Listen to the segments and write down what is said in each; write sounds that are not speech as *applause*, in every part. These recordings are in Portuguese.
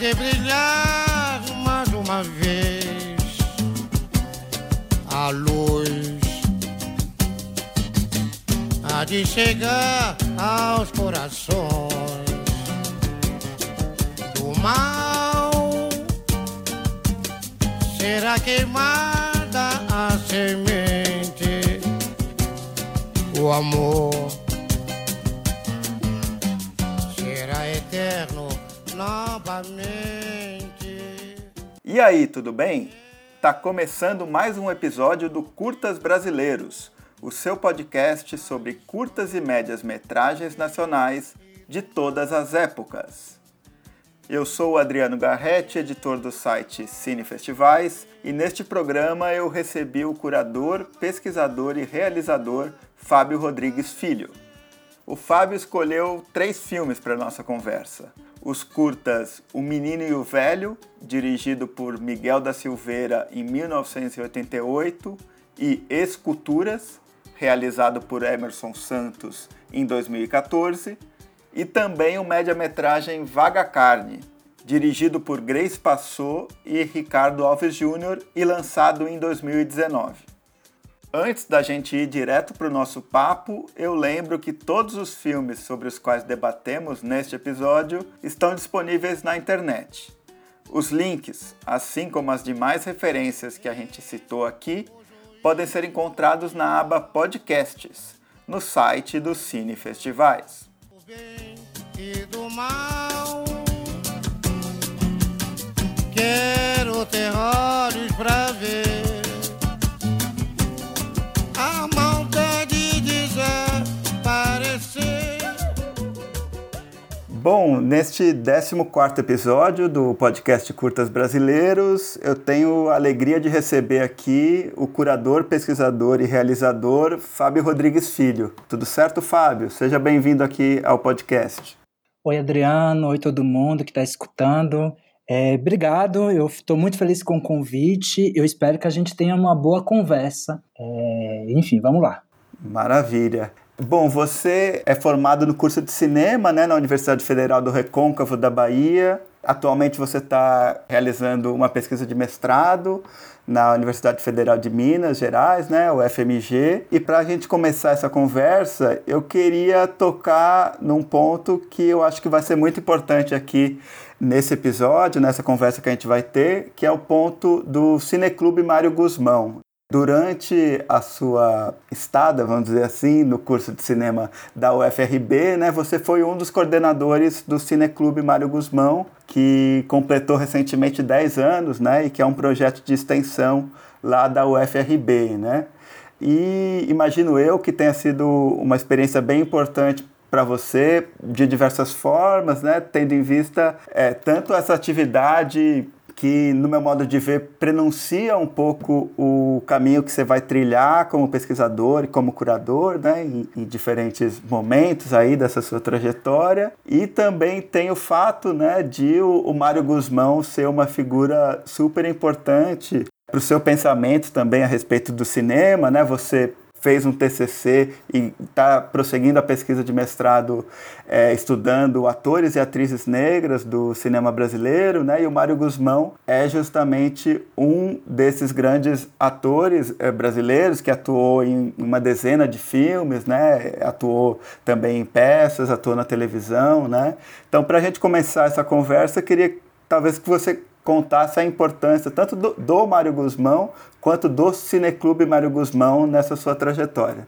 de brilhar mais uma vez. A luz há de chegar aos corações. Do mal será queimada a semente. O amor E aí, tudo bem? Tá começando mais um episódio do Curtas Brasileiros, o seu podcast sobre curtas e médias metragens nacionais de todas as épocas. Eu sou o Adriano Garretti, editor do site Cine Festivais, e neste programa eu recebi o curador, pesquisador e realizador Fábio Rodrigues Filho. O Fábio escolheu três filmes para nossa conversa: os curtas O Menino e o Velho, dirigido por Miguel da Silveira em 1988, e Esculturas, realizado por Emerson Santos em 2014, e também o média-metragem Vaga Carne, dirigido por Grace Passou e Ricardo Alves Jr. e lançado em 2019. Antes da gente ir direto para o nosso papo, eu lembro que todos os filmes sobre os quais debatemos neste episódio estão disponíveis na internet. Os links, assim como as demais referências que a gente citou aqui, podem ser encontrados na aba Podcasts, no site do Cine Festivais. Quero pra ver Bom, neste 14º episódio do podcast Curtas Brasileiros, eu tenho a alegria de receber aqui o curador, pesquisador e realizador Fábio Rodrigues Filho. Tudo certo, Fábio? Seja bem-vindo aqui ao podcast. Oi, Adriano. Oi, todo mundo que está escutando. É, obrigado, eu estou muito feliz com o convite. Eu espero que a gente tenha uma boa conversa. É, enfim, vamos lá. Maravilha. Bom, você é formado no curso de cinema né, na Universidade Federal do Recôncavo da Bahia. Atualmente você está realizando uma pesquisa de mestrado na Universidade Federal de Minas Gerais, né, o FMG. E para a gente começar essa conversa, eu queria tocar num ponto que eu acho que vai ser muito importante aqui nesse episódio, nessa conversa que a gente vai ter, que é o ponto do Cineclube Mário Guzmão. Durante a sua estada, vamos dizer assim, no curso de cinema da UFRB, né, você foi um dos coordenadores do Cineclube Mário Guzmão, que completou recentemente 10 anos, né, e que é um projeto de extensão lá da UFRB, né? E imagino eu que tenha sido uma experiência bem importante para você de diversas formas, né? Tendo em vista é, tanto essa atividade que, no meu modo de ver, prenuncia um pouco o caminho que você vai trilhar como pesquisador e como curador, né, em, em, diferentes momentos aí dessa sua trajetória. E também tem o fato, né, de o, o Mário Guzmão ser uma figura super importante para o seu pensamento também a respeito do cinema, né? Você fez um TCC e está prosseguindo a pesquisa de mestrado é, estudando atores e atrizes negras do cinema brasileiro, né? E o Mário Guzmão é justamente um desses grandes atores é, brasileiros que atuou em uma dezena de filmes, né? Atuou também em peças, atuou na televisão, né? Então, para a gente começar essa conversa, queria talvez que você contasse a importância tanto do, do Mário Guzmão quanto do Cineclube Mário Guzmão nessa sua trajetória.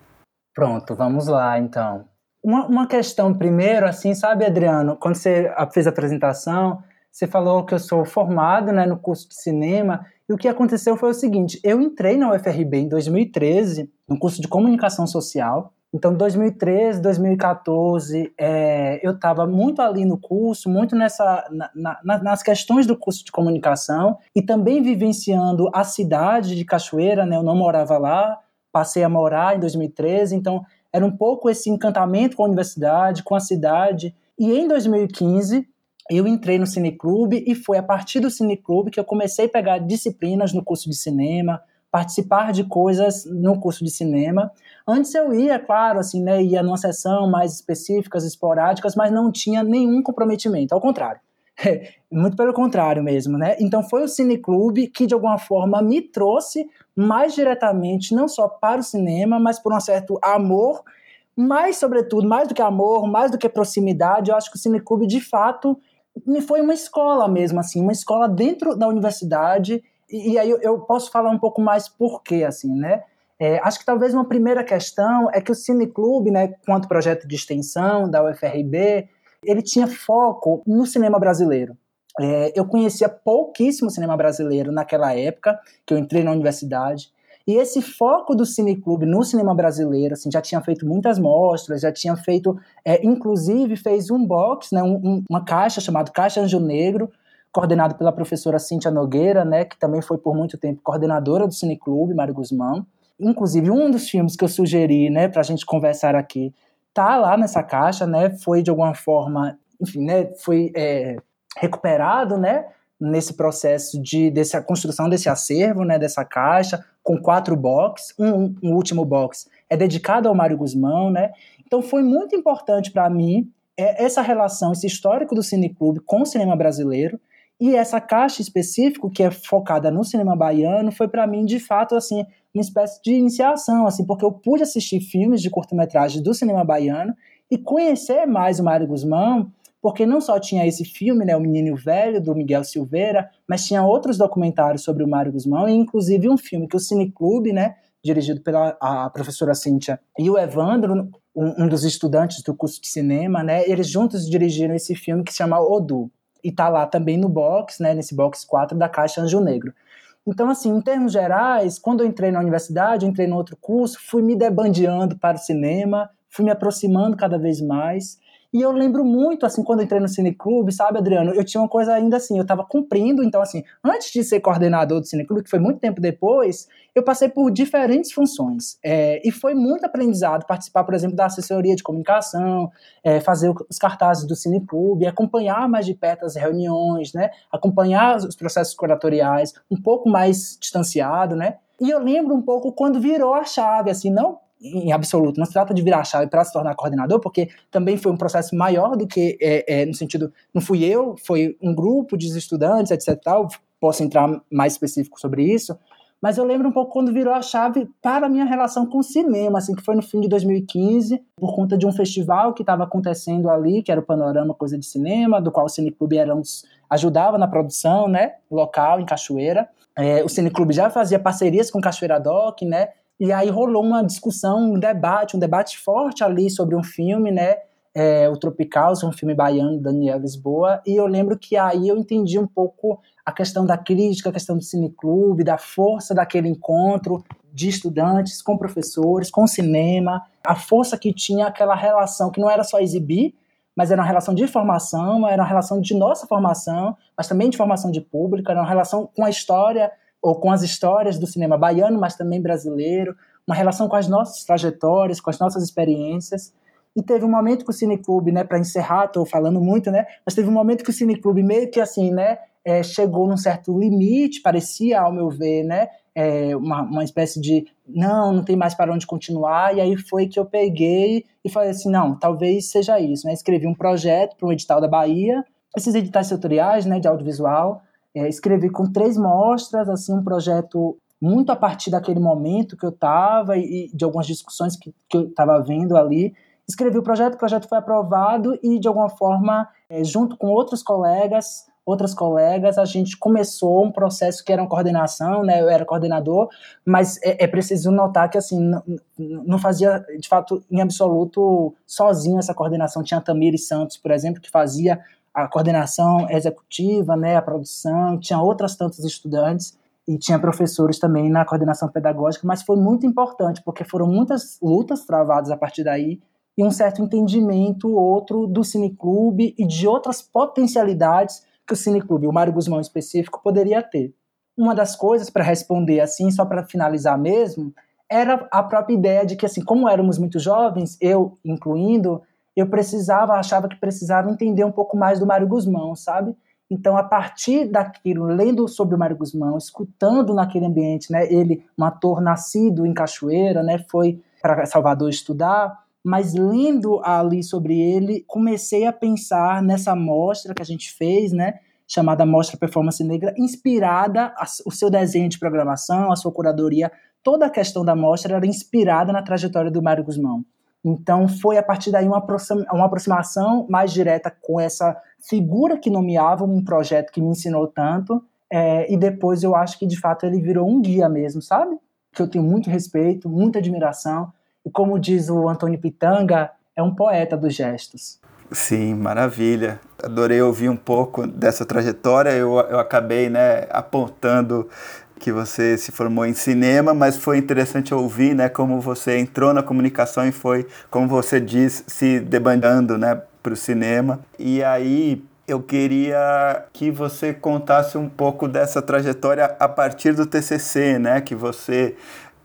Pronto, vamos lá então. Uma, uma questão primeiro, assim, sabe, Adriano, quando você fez a apresentação, você falou que eu sou formado né, no curso de cinema, e o que aconteceu foi o seguinte: eu entrei na UFRB em 2013, no curso de comunicação social, então, 2013, 2014, é, eu estava muito ali no curso, muito nessa, na, na, nas questões do curso de comunicação e também vivenciando a cidade de Cachoeira, né? Eu não morava lá, passei a morar em 2013, então era um pouco esse encantamento com a universidade, com a cidade. E em 2015, eu entrei no Cineclube e foi a partir do Cineclube que eu comecei a pegar disciplinas no curso de cinema, participar de coisas no curso de cinema. Antes eu ia, claro, assim, né, ia numa sessão mais específicas, esporádicas, mas não tinha nenhum comprometimento, ao contrário. *laughs* muito pelo contrário mesmo, né? Então foi o Cineclube que de alguma forma me trouxe mais diretamente, não só para o cinema, mas por um certo amor, mais sobretudo, mais do que amor, mais do que proximidade, eu acho que o Cineclube de fato me foi uma escola mesmo, assim, uma escola dentro da universidade, e, e aí eu, eu, posso falar um pouco mais por quê, assim, né? É, acho que talvez uma primeira questão é que o Cineclube, né, quanto projeto de extensão da UFRB, ele tinha foco no cinema brasileiro. É, eu conhecia pouquíssimo cinema brasileiro naquela época, que eu entrei na universidade, e esse foco do Cineclube no cinema brasileiro, assim, já tinha feito muitas mostras, já tinha feito, é, inclusive fez um box, né, um, um, uma caixa chamada Caixa Anjo Negro, coordenado pela professora Cíntia Nogueira, né, que também foi por muito tempo coordenadora do Cineclube, Mário Guzmão. Inclusive, um dos filmes que eu sugeri, né, para a gente conversar aqui, tá lá nessa caixa, né, foi de alguma forma, enfim, né, foi é, recuperado, né, nesse processo de dessa construção desse acervo, né, dessa caixa com quatro boxes, um, um último box é dedicado ao Mário Guzmão, né? Então foi muito importante para mim é, essa relação, esse histórico do Cineclube com o cinema brasileiro e essa caixa específica que é focada no cinema baiano foi para mim de fato assim uma espécie de iniciação, assim, porque eu pude assistir filmes de curta-metragem do cinema baiano e conhecer mais o Mário Guzmão porque não só tinha esse filme, né, O Menino Velho, do Miguel Silveira, mas tinha outros documentários sobre o Mário Guzmão, e inclusive um filme que o Cineclube, né, dirigido pela a professora Cíntia e o Evandro, um, um, dos estudantes do curso de cinema, né, eles juntos dirigiram esse filme que se chama Odu, e tá lá também no box, né, nesse box 4 da Caixa Anjo Negro. Então, assim, em termos gerais, quando eu entrei na universidade, entrei no outro curso, fui me debandeando para o cinema, fui me aproximando cada vez mais, e eu lembro muito, assim, quando eu entrei no Cineclube, sabe, Adriano? Eu tinha uma coisa ainda assim, eu estava cumprindo, então, assim, antes de ser coordenador do Cineclube, que foi muito tempo depois, eu passei por diferentes funções. É, e foi muito aprendizado participar, por exemplo, da assessoria de comunicação, é, fazer os cartazes do Cineclube, acompanhar mais de perto as reuniões, né? Acompanhar os processos curatoriais, um pouco mais distanciado, né? E eu lembro um pouco quando virou a chave, assim, não em absoluto. Não se trata de virar a chave para se tornar coordenador, porque também foi um processo maior do que, é, é, no sentido, não fui eu, foi um grupo de estudantes, etc. Tal. Posso entrar mais específico sobre isso. Mas eu lembro um pouco quando virou a chave para a minha relação com o cinema, assim, que foi no fim de 2015, por conta de um festival que estava acontecendo ali, que era o Panorama Coisa de Cinema, do qual o Cineclube era um, ajudava na produção, né, local, em Cachoeira. É, o Cineclube já fazia parcerias com Cachoeira Doc, né, e aí rolou uma discussão, um debate, um debate forte ali sobre um filme, né? É, o Tropical, um filme baiano, Daniel Lisboa, e eu lembro que aí eu entendi um pouco a questão da crítica, a questão do cineclube, da força daquele encontro de estudantes com professores, com cinema, a força que tinha aquela relação que não era só exibir, mas era uma relação de formação, era uma relação de nossa formação, mas também de formação de público, era uma relação com a história ou com as histórias do cinema baiano, mas também brasileiro, uma relação com as nossas trajetórias, com as nossas experiências. E teve um momento que o Cineclube, né, para encerrar, estou falando muito, né, mas teve um momento que o Cineclube meio que assim, né, é, chegou num certo limite, parecia, ao meu ver, né, é, uma, uma espécie de não, não tem mais para onde continuar, e aí foi que eu peguei e falei assim, não, talvez seja isso, né, escrevi um projeto para um edital da Bahia, esses editais setoriais, né, de audiovisual, é, escrevi com três mostras, assim, um projeto muito a partir daquele momento que eu estava e, de algumas discussões que, que eu estava vendo ali. Escrevi o projeto, o projeto foi aprovado e, de alguma forma, é, junto com outros colegas, outras colegas, a gente começou um processo que era uma coordenação, né? Eu era coordenador, mas é, é preciso notar que, assim, não, não, fazia, de fato, em absoluto, sozinho essa coordenação. Tinha a Tamires Santos, por exemplo, que fazia a coordenação executiva, né, a produção, tinha outras tantas estudantes e tinha professores também na coordenação pedagógica, mas foi muito importante porque foram muitas lutas travadas a partir daí e um certo entendimento outro do cineclube e de outras potencialidades que o cineclube, o Mário Guzmão em específico, poderia ter. Uma das coisas para responder assim, só para finalizar mesmo, era a própria ideia de que assim, como éramos muito jovens, eu incluindo, eu precisava, achava que precisava entender um pouco mais do Mário Guzmão, sabe? Então, a partir daquilo, lendo sobre o Mário Guzmão, escutando naquele ambiente, né, ele, um ator nascido em Cachoeira, né, foi para Salvador estudar, mas lendo ali sobre ele, comecei a pensar nessa mostra que a gente fez, né? Chamada Mostra Performance Negra, inspirada, a, o seu desenho de programação, a sua curadoria, toda a questão da mostra era inspirada na trajetória do Mário Guzmão. Então foi a partir daí uma, uma aproximação mais direta com essa figura que nomeava um projeto que me ensinou tanto, é, e depois eu acho que de fato ele virou um guia mesmo, sabe? Que eu tenho muito respeito, muita admiração, e como diz o Antônio Pitanga, é um poeta dos gestos. Sim, maravilha. Adorei ouvir um pouco dessa trajetória. Eu, eu acabei né, apontando que você se formou em cinema, mas foi interessante ouvir né, como você entrou na comunicação e foi, como você diz, se debandando né, para o cinema. E aí eu queria que você contasse um pouco dessa trajetória a partir do TCC, né, que você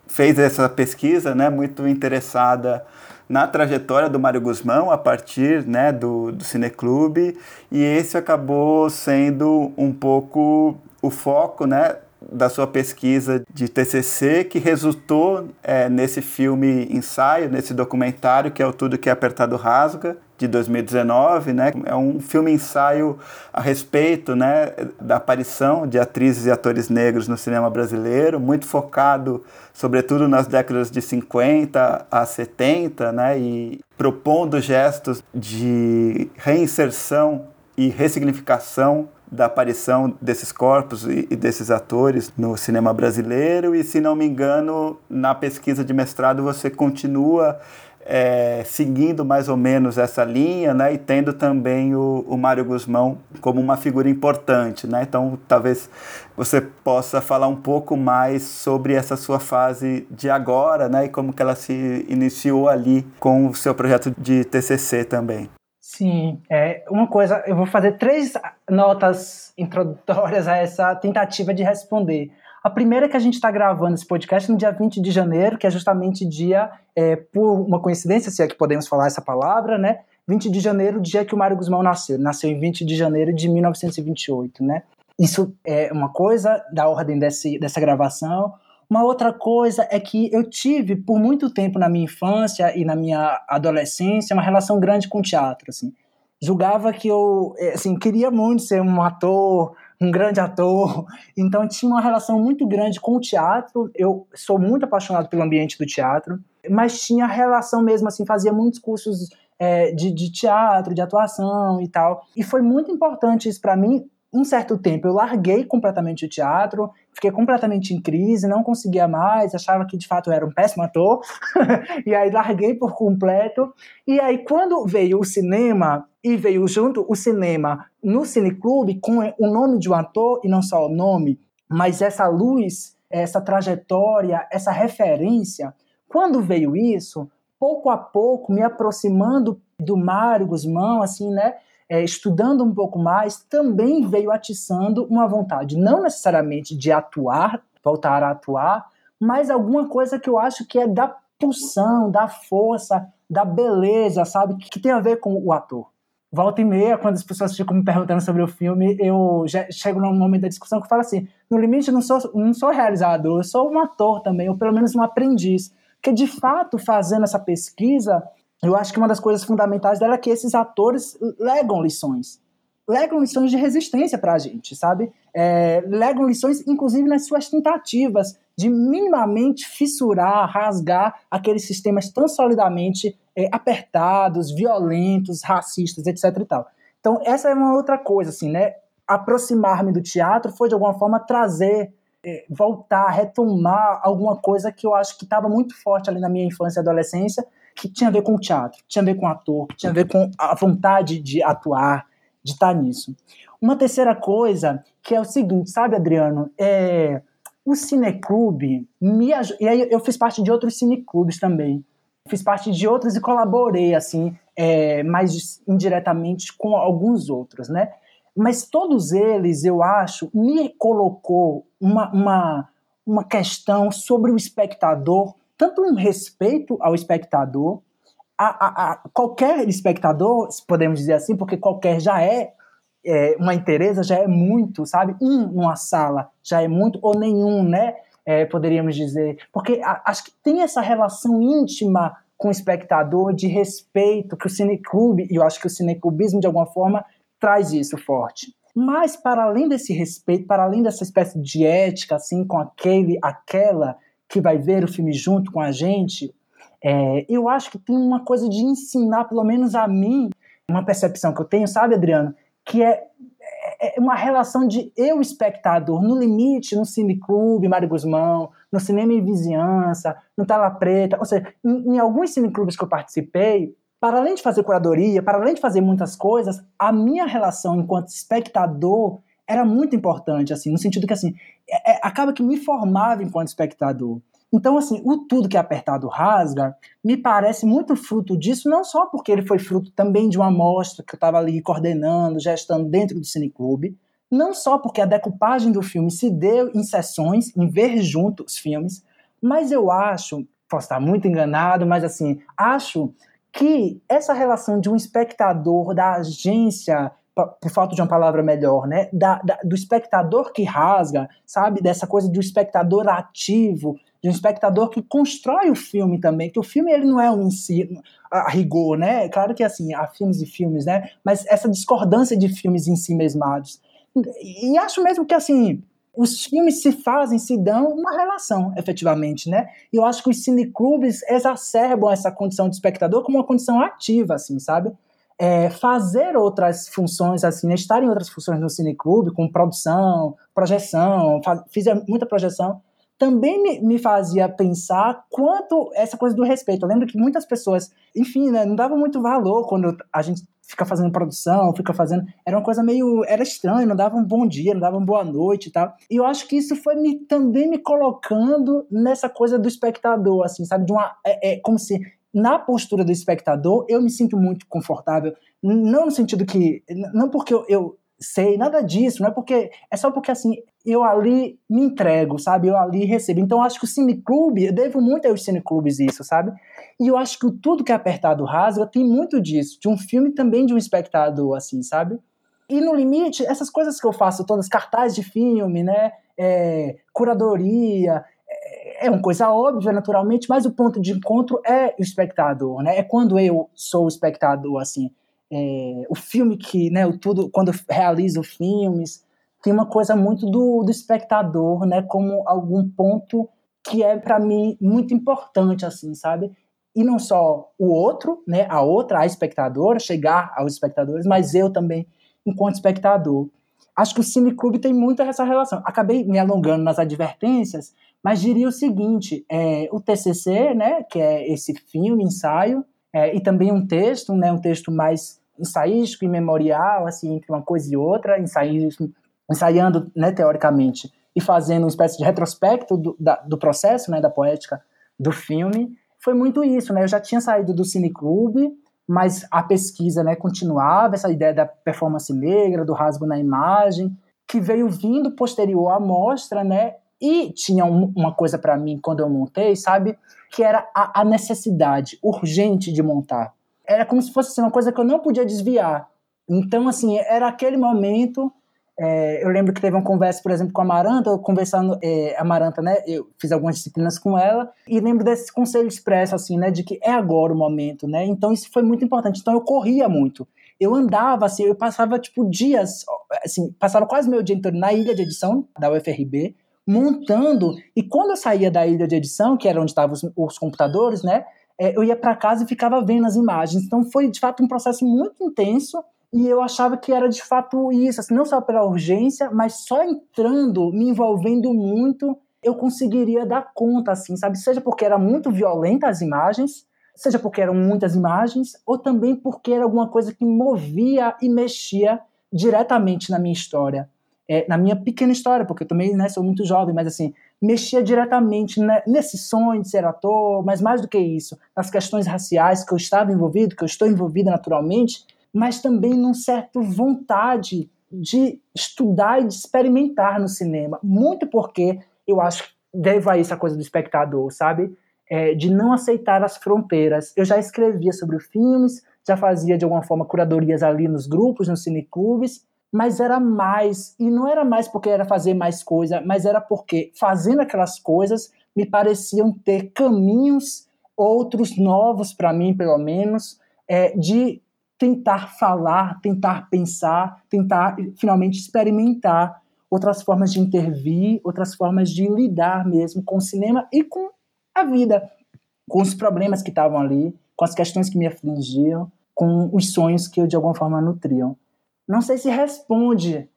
fez essa pesquisa, né, muito interessada na trajetória do Mário Guzmão a partir né, do, do Cineclube e esse acabou sendo um pouco o foco né, da sua pesquisa de TCC que resultou é, nesse filme ensaio, nesse documentário que é o Tudo que é Apertado Rasga, de 2019, né? É um filme ensaio a respeito, né, da aparição de atrizes e atores negros no cinema brasileiro, muito focado, sobretudo nas décadas de 50 a 70, né, e propondo gestos de reinserção e ressignificação da aparição desses corpos e, desses atores no cinema brasileiro. E se não me engano na pesquisa de mestrado você continua é, seguindo mais ou menos essa linha, né, e tendo também o, o Mário Guzmão como uma figura importante, né, então talvez você possa falar um pouco mais sobre essa sua fase de agora, né, e como que ela se iniciou ali com o seu projeto de TCC também. Sim, é uma coisa, eu vou fazer três notas introdutórias a essa tentativa de responder. A primeira é que a gente está gravando esse podcast no dia 20 de janeiro, que é justamente dia, é, por uma coincidência, se é que podemos falar essa palavra, né? 20 de janeiro, dia que o Mário Guzmão nasceu. Nasceu em 20 de janeiro de 1928, né? Isso é uma coisa da ordem desse, dessa gravação. Uma outra coisa é que eu tive, por muito tempo na minha infância e na minha adolescência, uma relação grande com o teatro, assim. Julgava que eu, é, assim, queria muito ser um ator, um grande ator. *laughs* Então tinha uma relação muito grande com o teatro. Eu sou muito apaixonado pelo ambiente do teatro, mas tinha relação mesmo assim, fazia muitos cursos é, de, de teatro, de atuação e tal. E foi muito importante isso para mim, um certo tempo eu larguei completamente o teatro, fiquei completamente em crise, não conseguia mais, achava que de fato eu era um péssimo ator, *laughs* e aí larguei por completo. E aí quando veio o cinema, e veio junto o cinema no cineclube com o nome de um ator, e não só o nome, mas essa luz, essa trajetória, essa referência, quando veio isso, pouco a pouco me aproximando do Mário Guzmão, assim, né? É, estudando um pouco mais, também veio atiçando uma vontade, não necessariamente de atuar, voltar a atuar, mas alguma coisa que eu acho que é da pulsão, da força, da beleza, sabe? Que tem a ver com o ator. Volta e meia, quando as pessoas ficam me perguntando sobre o filme, eu chego num momento da discussão que eu falo assim: no limite, eu não sou, não sou realizador, eu sou um ator também, ou pelo menos um aprendiz. Porque, de fato, fazendo essa pesquisa, eu acho que uma das coisas fundamentais dela é que esses atores legam lições. Legam lições de resistência para a gente, sabe? É, legam lições, inclusive, nas suas tentativas de minimamente fissurar, rasgar aqueles sistemas tão solidamente é, apertados, violentos, racistas, etc. E tal. Então, essa é uma outra coisa, assim, né? Aproximar-me do teatro foi, de alguma forma, trazer é, voltar, retomar alguma coisa que eu acho que estava muito forte ali na minha infância e adolescência que tinha a ver com o teatro, que tinha a ver com o ator, que tinha a ver com a vontade de atuar, de estar nisso. Uma terceira coisa, que é o seguinte, sabe, Adriano? É, o cineclube me E aí eu fiz parte de outros cineclubes também. Fiz parte de outros e colaborei, assim, é, mais indiretamente com alguns outros, né? Mas todos eles, eu acho, me colocou uma, uma, uma questão sobre o espectador tanto um respeito ao espectador, a, a, a, qualquer espectador, podemos dizer assim, porque qualquer já é, é uma interesa, já é muito, sabe? Um numa sala já é muito, ou nenhum, né? É, poderíamos dizer. Porque acho que tem essa relação íntima com o espectador, de respeito, que o cineclube, e eu acho que o cineclubismo, de alguma forma, traz isso forte. Mas, para além desse respeito, para além dessa espécie de ética, assim, com aquele, aquela que vai ver o filme junto com a gente, é, eu acho que tem uma coisa de ensinar, pelo menos a mim, uma percepção que eu tenho, sabe, Adriano? Que é, é, é uma relação de eu, espectador, no limite, no cineclube Mário Guzmão, no cinema em vizinhança, no Tela Preta, ou seja, em, em alguns cineclubes que eu participei, para além de fazer curadoria, para além de fazer muitas coisas, a minha relação enquanto espectador era muito importante, assim, no sentido que, assim, é, é, acaba que me formava enquanto espectador. Então, assim, o Tudo que é Apertado Rasga me parece muito fruto disso, não só porque ele foi fruto também de uma amostra que eu estava ali coordenando, gestando dentro do Cineclube, não só porque a decupagem do filme se deu em sessões, em ver junto os filmes, mas eu acho, posso estar muito enganado, mas assim, acho que essa relação de um espectador, da agência, por falta de uma palavra melhor, né, da, da, do espectador que rasga, sabe, dessa coisa do espectador ativo, de um espectador que constrói o filme também, que o filme ele não é um ensino a rigor, né, claro que assim, há filmes e filmes, né, mas essa discordância de filmes em si mesmados. E acho mesmo que assim, os filmes se fazem, se dão uma relação, efetivamente, né? E eu acho que os cineclubes exacerbam essa condição de espectador como uma condição ativa, assim, sabe? É, fazer outras funções, assim, né? estar em outras funções no cineclube, com produção, projeção, fiz muita projeção, também me, me, fazia pensar quanto essa coisa do respeito. Eu lembro que muitas pessoas, enfim, né, não davam muito valor quando a gente fica fazendo produção, fica fazendo. Era uma coisa meio. Era estranho, não dava um bom dia, não dava uma boa noite e tal. E eu acho que isso foi me, também me colocando nessa coisa do espectador, assim, sabe? De uma. É, é como se. Na postura do espectador, eu me sinto muito confortável. Não no sentido que. Não porque eu, eu sei, nada disso, não é porque. É só porque, assim, eu ali me entrego, sabe? Eu ali recebo. Então, acho que o cineclube, eu devo muito aos cineclubes isso, sabe? E eu acho que tudo que é apertado rasga tem muito disso, de um filme também de um espectador, assim, sabe? E no limite, essas coisas que eu faço, todas cartazes de filme, né? É, curadoria, é, uma coisa óbvia, naturalmente, mas o ponto de encontro é o espectador, né? É quando eu sou o espectador, assim. É, o filme que, né, o tudo, quando eu realizo filmes, tem uma coisa muito do, do espectador, né, como algum ponto que é para mim muito importante, assim, sabe? E não só o outro, né, a outra, a espectadora, chegar aos espectadores, mas eu também, enquanto espectador. Acho que o Cineclube tem muito essa relação. Acabei me alongando nas advertências, mas diria o seguinte: é, o TCC, né, que é esse filme, ensaio, é, e também um texto, né, um texto mais ensaístico e memorial, assim, entre uma coisa e outra, ensaiando né, teoricamente e fazendo uma espécie de retrospecto do, da, do processo, né, da poética do filme, foi muito isso, né? Eu já tinha saído do cineclube, mas a pesquisa, né, continuava essa ideia da performance negra, do rasgo na imagem, que veio vindo posterior à mostra, né? E tinha um, uma coisa para mim quando eu montei, sabe? Que era a, a, necessidade urgente de montar. Era como se fosse assim, uma coisa que eu não podia desviar. Então, assim, era aquele momento é, eu lembro que teve uma conversa, por exemplo, com a Maranta, conversando, é, a Maranta, né, eu fiz algumas disciplinas com ela, e lembro desse conselho expresso, assim, né, de que é agora o momento, né, então isso foi muito importante, então eu corria muito, eu andava, assim, eu passava, tipo, dias, assim, passava quase meu dia inteiro na ilha de edição da UFRB, montando, e quando eu saía da ilha de edição, que era onde estavam os, os computadores, né, é, eu ia para casa e ficava vendo as imagens, então foi, de fato, um processo muito intenso, e eu achava que era de fato isso, assim, não só pela urgência, mas só entrando, me envolvendo muito, eu conseguiria dar conta, assim, sabe? Seja porque era muito violenta as imagens, seja porque eram muitas imagens, ou também porque era alguma coisa que movia e mexia diretamente na minha história. É, na minha pequena história, porque eu também né, sou muito jovem, mas assim, mexia diretamente né, nesse sonho de ser ator, mas mais do que isso, nas questões raciais que eu estava envolvido, que eu estou envolvida naturalmente, mas também num certo vontade de estudar e de experimentar no cinema. Muito porque eu acho que deve a essa coisa do espectador, sabe? É, de não aceitar as fronteiras. Eu já escrevia sobre filmes, já fazia de alguma forma curadorias ali nos grupos, nos cineclubes, mas era mais, e não era mais porque era fazer mais coisa, mas era porque fazendo aquelas coisas me pareciam ter caminhos outros novos para mim, pelo menos, é, de tentar falar, tentar pensar, tentar finalmente experimentar outras formas de intervir, outras formas de lidar mesmo com o cinema e com a vida, com os problemas que estavam ali, com as questões que me afligiam, com os sonhos que eu de alguma forma nutriam. Não sei se responde,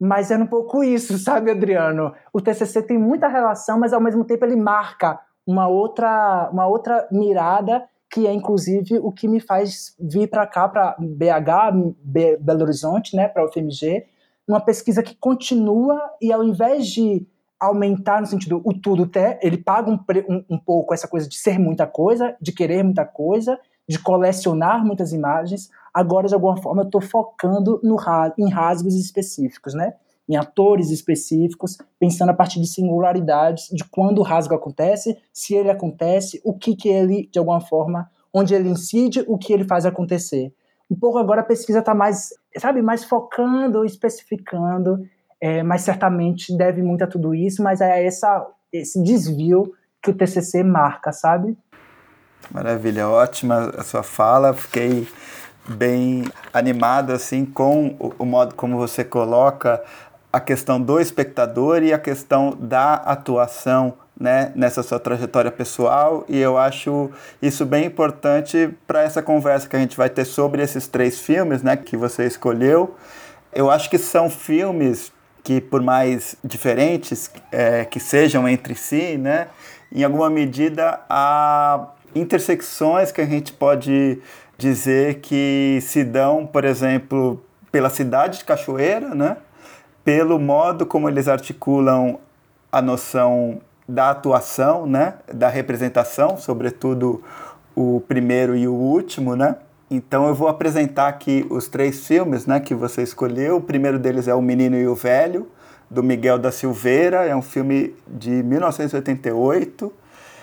mas é um pouco isso, *laughs* sabe, Adriano? O TCC tem muita relação, mas ao mesmo tempo ele marca uma outra, uma outra mirada que é inclusive o que me faz vir para cá, para BH, Belo Horizonte, né, para o FMG, uma pesquisa que continua e ao invés de aumentar no sentido o tudo até, ele paga um, um, um pouco essa coisa de ser muita coisa, de querer muita coisa, de colecionar muitas imagens. Agora, de alguma forma, eu estou focando no, em rasgos específicos, né? em atores específicos, pensando a partir de singularidades, de quando o rasgo acontece, se ele acontece, o que, que ele, de alguma forma, onde ele incide, o que ele faz acontecer. Um pouco agora a pesquisa está mais, sabe, mais focando, especificando, é, mas certamente deve muito a tudo isso, mas é essa, esse desvio que o TCC marca, sabe? Maravilha, ótima a sua fala, fiquei bem animado assim com o, o modo como você coloca a questão do espectador e a questão da atuação né, nessa sua trajetória pessoal, e eu acho isso bem importante para essa conversa que a gente vai ter sobre esses três filmes né, que você escolheu. Eu acho que são filmes que, por mais diferentes é, que sejam entre si, né, em alguma medida há intersecções que a gente pode dizer que se dão, por exemplo, pela cidade de Cachoeira, né? pelo modo como eles articulam a noção da atuação, né, da representação, sobretudo o primeiro e o último, né? Então eu vou apresentar aqui os três filmes, né, que você escolheu. O primeiro deles é O Menino e o Velho, do Miguel da Silveira. É um filme de 1988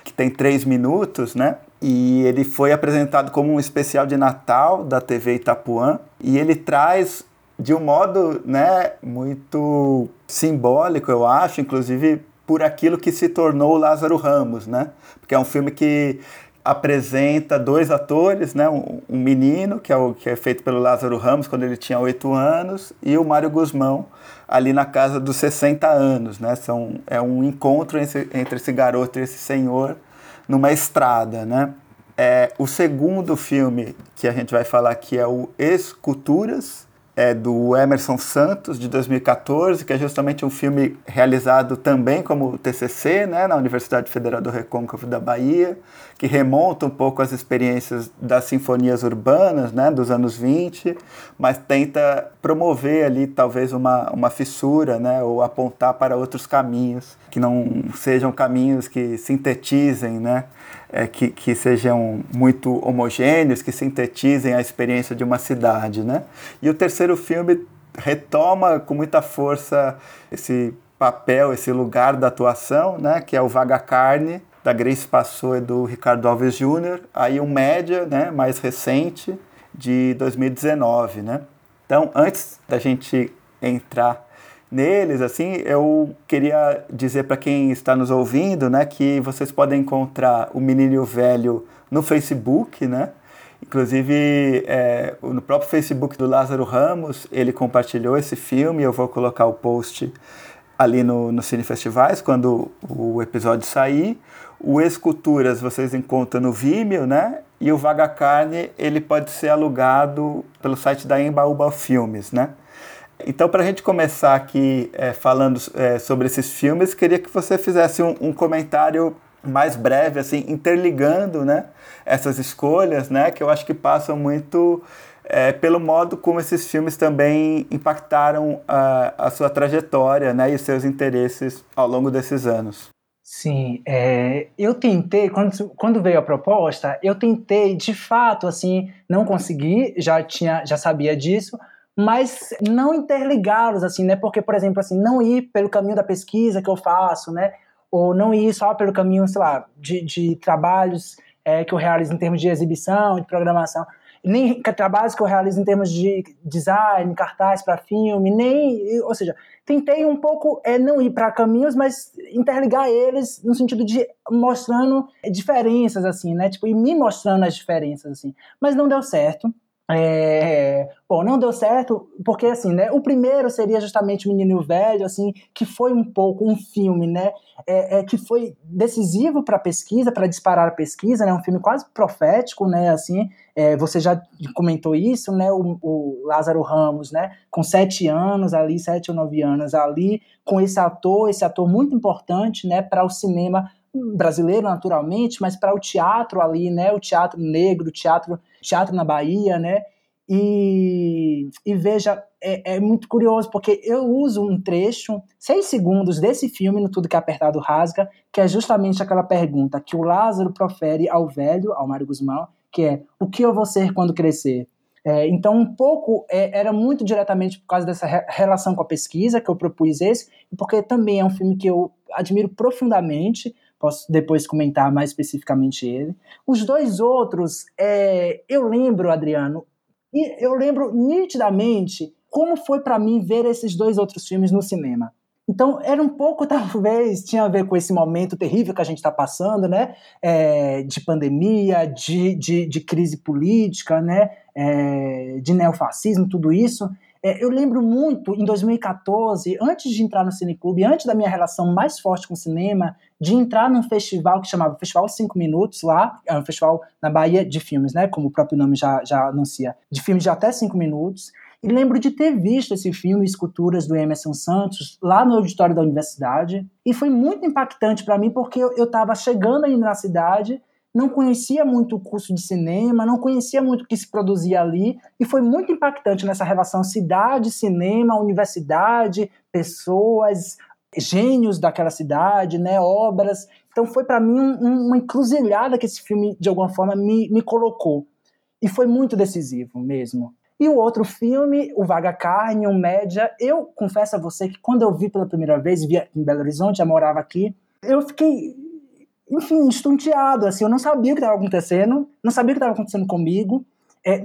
que tem três minutos, né? E ele foi apresentado como um especial de Natal da TV Itapuã. E ele traz de um modo né, muito simbólico, eu acho, inclusive por aquilo que se tornou Lázaro Ramos, né? Porque é um filme que apresenta dois atores, né? Um, um, menino, que é, o, que é feito pelo Lázaro Ramos quando ele tinha oito anos, e o Mário Guzmão, ali na casa dos 60 anos, né? São, é um encontro entre, entre esse garoto e esse senhor numa estrada, né? É, o segundo filme que a gente vai falar aqui é o Esculturas, é do Emerson Santos, de 2014, que é justamente um filme realizado também como TCC, né, na Universidade Federal do Recôncavo da Bahia, que remonta um pouco às experiências das sinfonias urbanas, né, dos anos 20, mas tenta promover ali talvez uma, uma fissura, né, ou apontar para outros caminhos, que não sejam caminhos que sintetizem, né, é, que, que sejam muito homogêneos, que sintetizem a experiência de uma cidade, né? E o terceiro filme retoma com muita força esse papel, esse lugar da atuação, né? Que é o Vaga Carne, da Grace Passou e do Ricardo Alves Jr. Aí um média, né? Mais recente, de 2019, né? Então, antes da gente entrar neles, assim, eu queria dizer para quem está nos ouvindo, né, que vocês podem encontrar o Menino Velho no Facebook, né? Inclusive, é, no próprio Facebook do Lázaro Ramos, ele compartilhou esse filme. Eu vou colocar o post ali no, no Cine Festivais quando o episódio sair. O Esculturas vocês encontram no Vimeo, né? E o Vaga Carne, ele pode ser alugado pelo site da Embaúba Filmes, né? Então, para a gente começar aqui é, falando é, sobre esses filmes, queria que você fizesse um, um, comentário mais breve, assim, interligando, né, essas escolhas, né, que eu acho que passam muito é, pelo modo como esses filmes também impactaram a, a sua trajetória, né, e seus interesses ao longo desses anos. Sim, é, eu tentei, quando, quando veio a proposta, eu tentei, de fato, assim, não consegui, já tinha, já sabia disso, mas não interligá-los assim, né? Porque, por exemplo, assim, não ir pelo caminho da pesquisa que eu faço, né? Ou não ir só pelo caminho, sei lá, de, de trabalhos é, que eu realizo em termos de exibição, de programação, nem trabalhos que eu realizo em termos de design, cartaz para filme, nem, ou seja, tentei um pouco é, não ir para caminhos, mas interligar eles no sentido de mostrando diferenças, assim, né? Tipo, e me mostrando as diferenças, assim. Mas não deu certo. É, bom, não deu certo, porque assim, né? O primeiro seria justamente Menino e o Velho, assim, que foi um pouco um filme, né? É, é que foi decisivo para a pesquisa, para disparar a pesquisa, né? Um filme quase profético, né? Assim, é, você já comentou isso, né? O, o, Lázaro Ramos, né? Com sete anos ali, sete ou nove anos ali, com esse ator, esse ator muito importante, né? Para o cinema brasileiro, naturalmente, mas para o teatro ali, né? O teatro negro, o teatro, teatro na Bahia, né? E, e veja, é, é, muito curioso, porque eu uso um trecho, seis segundos desse filme, no Tudo que é Apertado Rasga, que é justamente aquela pergunta que o Lázaro profere ao velho, ao Mário Guzmão, que é, o que eu vou ser quando crescer? É, então, um pouco, é, era muito diretamente por causa dessa re relação com a pesquisa que eu propus esse, porque também é um filme que eu admiro profundamente, posso depois comentar mais especificamente ele. Os dois outros, é, eu lembro, Adriano, e eu lembro nitidamente como foi para mim ver esses dois outros filmes no cinema. Então, era um pouco, *laughs* talvez, tinha a ver com esse momento terrível que a gente está passando, né? É, de pandemia, de, de, de, crise política, né? É, de neofascismo, tudo isso. É, eu lembro muito, em 2014, antes de entrar no Cineclube, antes da minha relação mais forte com o cinema, de entrar num festival que chamava Festival 5 Minutos, lá, é um festival na Bahia de filmes, né, como o próprio nome já, já anuncia, de filmes de até 5 minutos, e lembro de ter visto esse filme, Esculturas do Emerson Santos, lá no auditório da universidade, e foi muito impactante para mim, porque eu estava chegando ainda na cidade, não conhecia muito o curso de cinema, não conhecia muito o que se produzia ali, e foi muito impactante nessa relação cidade, cinema, universidade, pessoas, gênios daquela cidade, né, obras. Então foi para mim um, uma encruzilhada que esse filme, de alguma forma, me, me colocou. E foi muito decisivo mesmo. E o outro filme, o Vaga Carne, um Média, eu confesso a você que quando eu vi pela primeira vez, via em Belo Horizonte, já morava aqui, eu fiquei enfim, estonteado, assim, eu não sabia o que estava acontecendo, não sabia o que estava acontecendo comigo. É,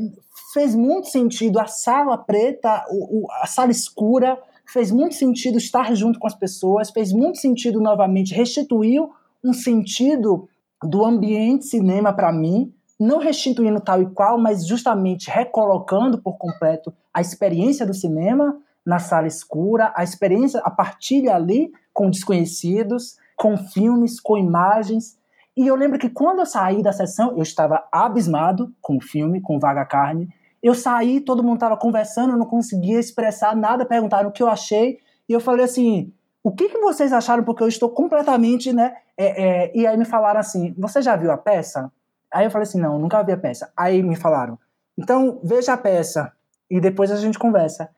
fez muito sentido a sala preta, o, o, a sala escura, fez muito sentido estar junto com as pessoas, fez muito sentido novamente restituir um sentido do ambiente cinema para mim, não restituindo tal e qual, mas justamente recolocando por completo a experiência do cinema na sala escura, a experiência, a partilha ali com desconhecidos, com filmes, com imagens. E eu lembro que quando eu saí da sessão, eu estava abismado com o filme, com Vaga Carne. Eu saí, todo mundo estava conversando, eu não conseguia expressar nada, perguntaram o que eu achei. E eu falei assim: o que, que vocês acharam? Porque eu estou completamente, né? É, é... E aí me falaram assim: você já viu a peça? Aí eu falei assim: não, nunca vi a peça. Aí me falaram: então veja a peça e depois a gente conversa.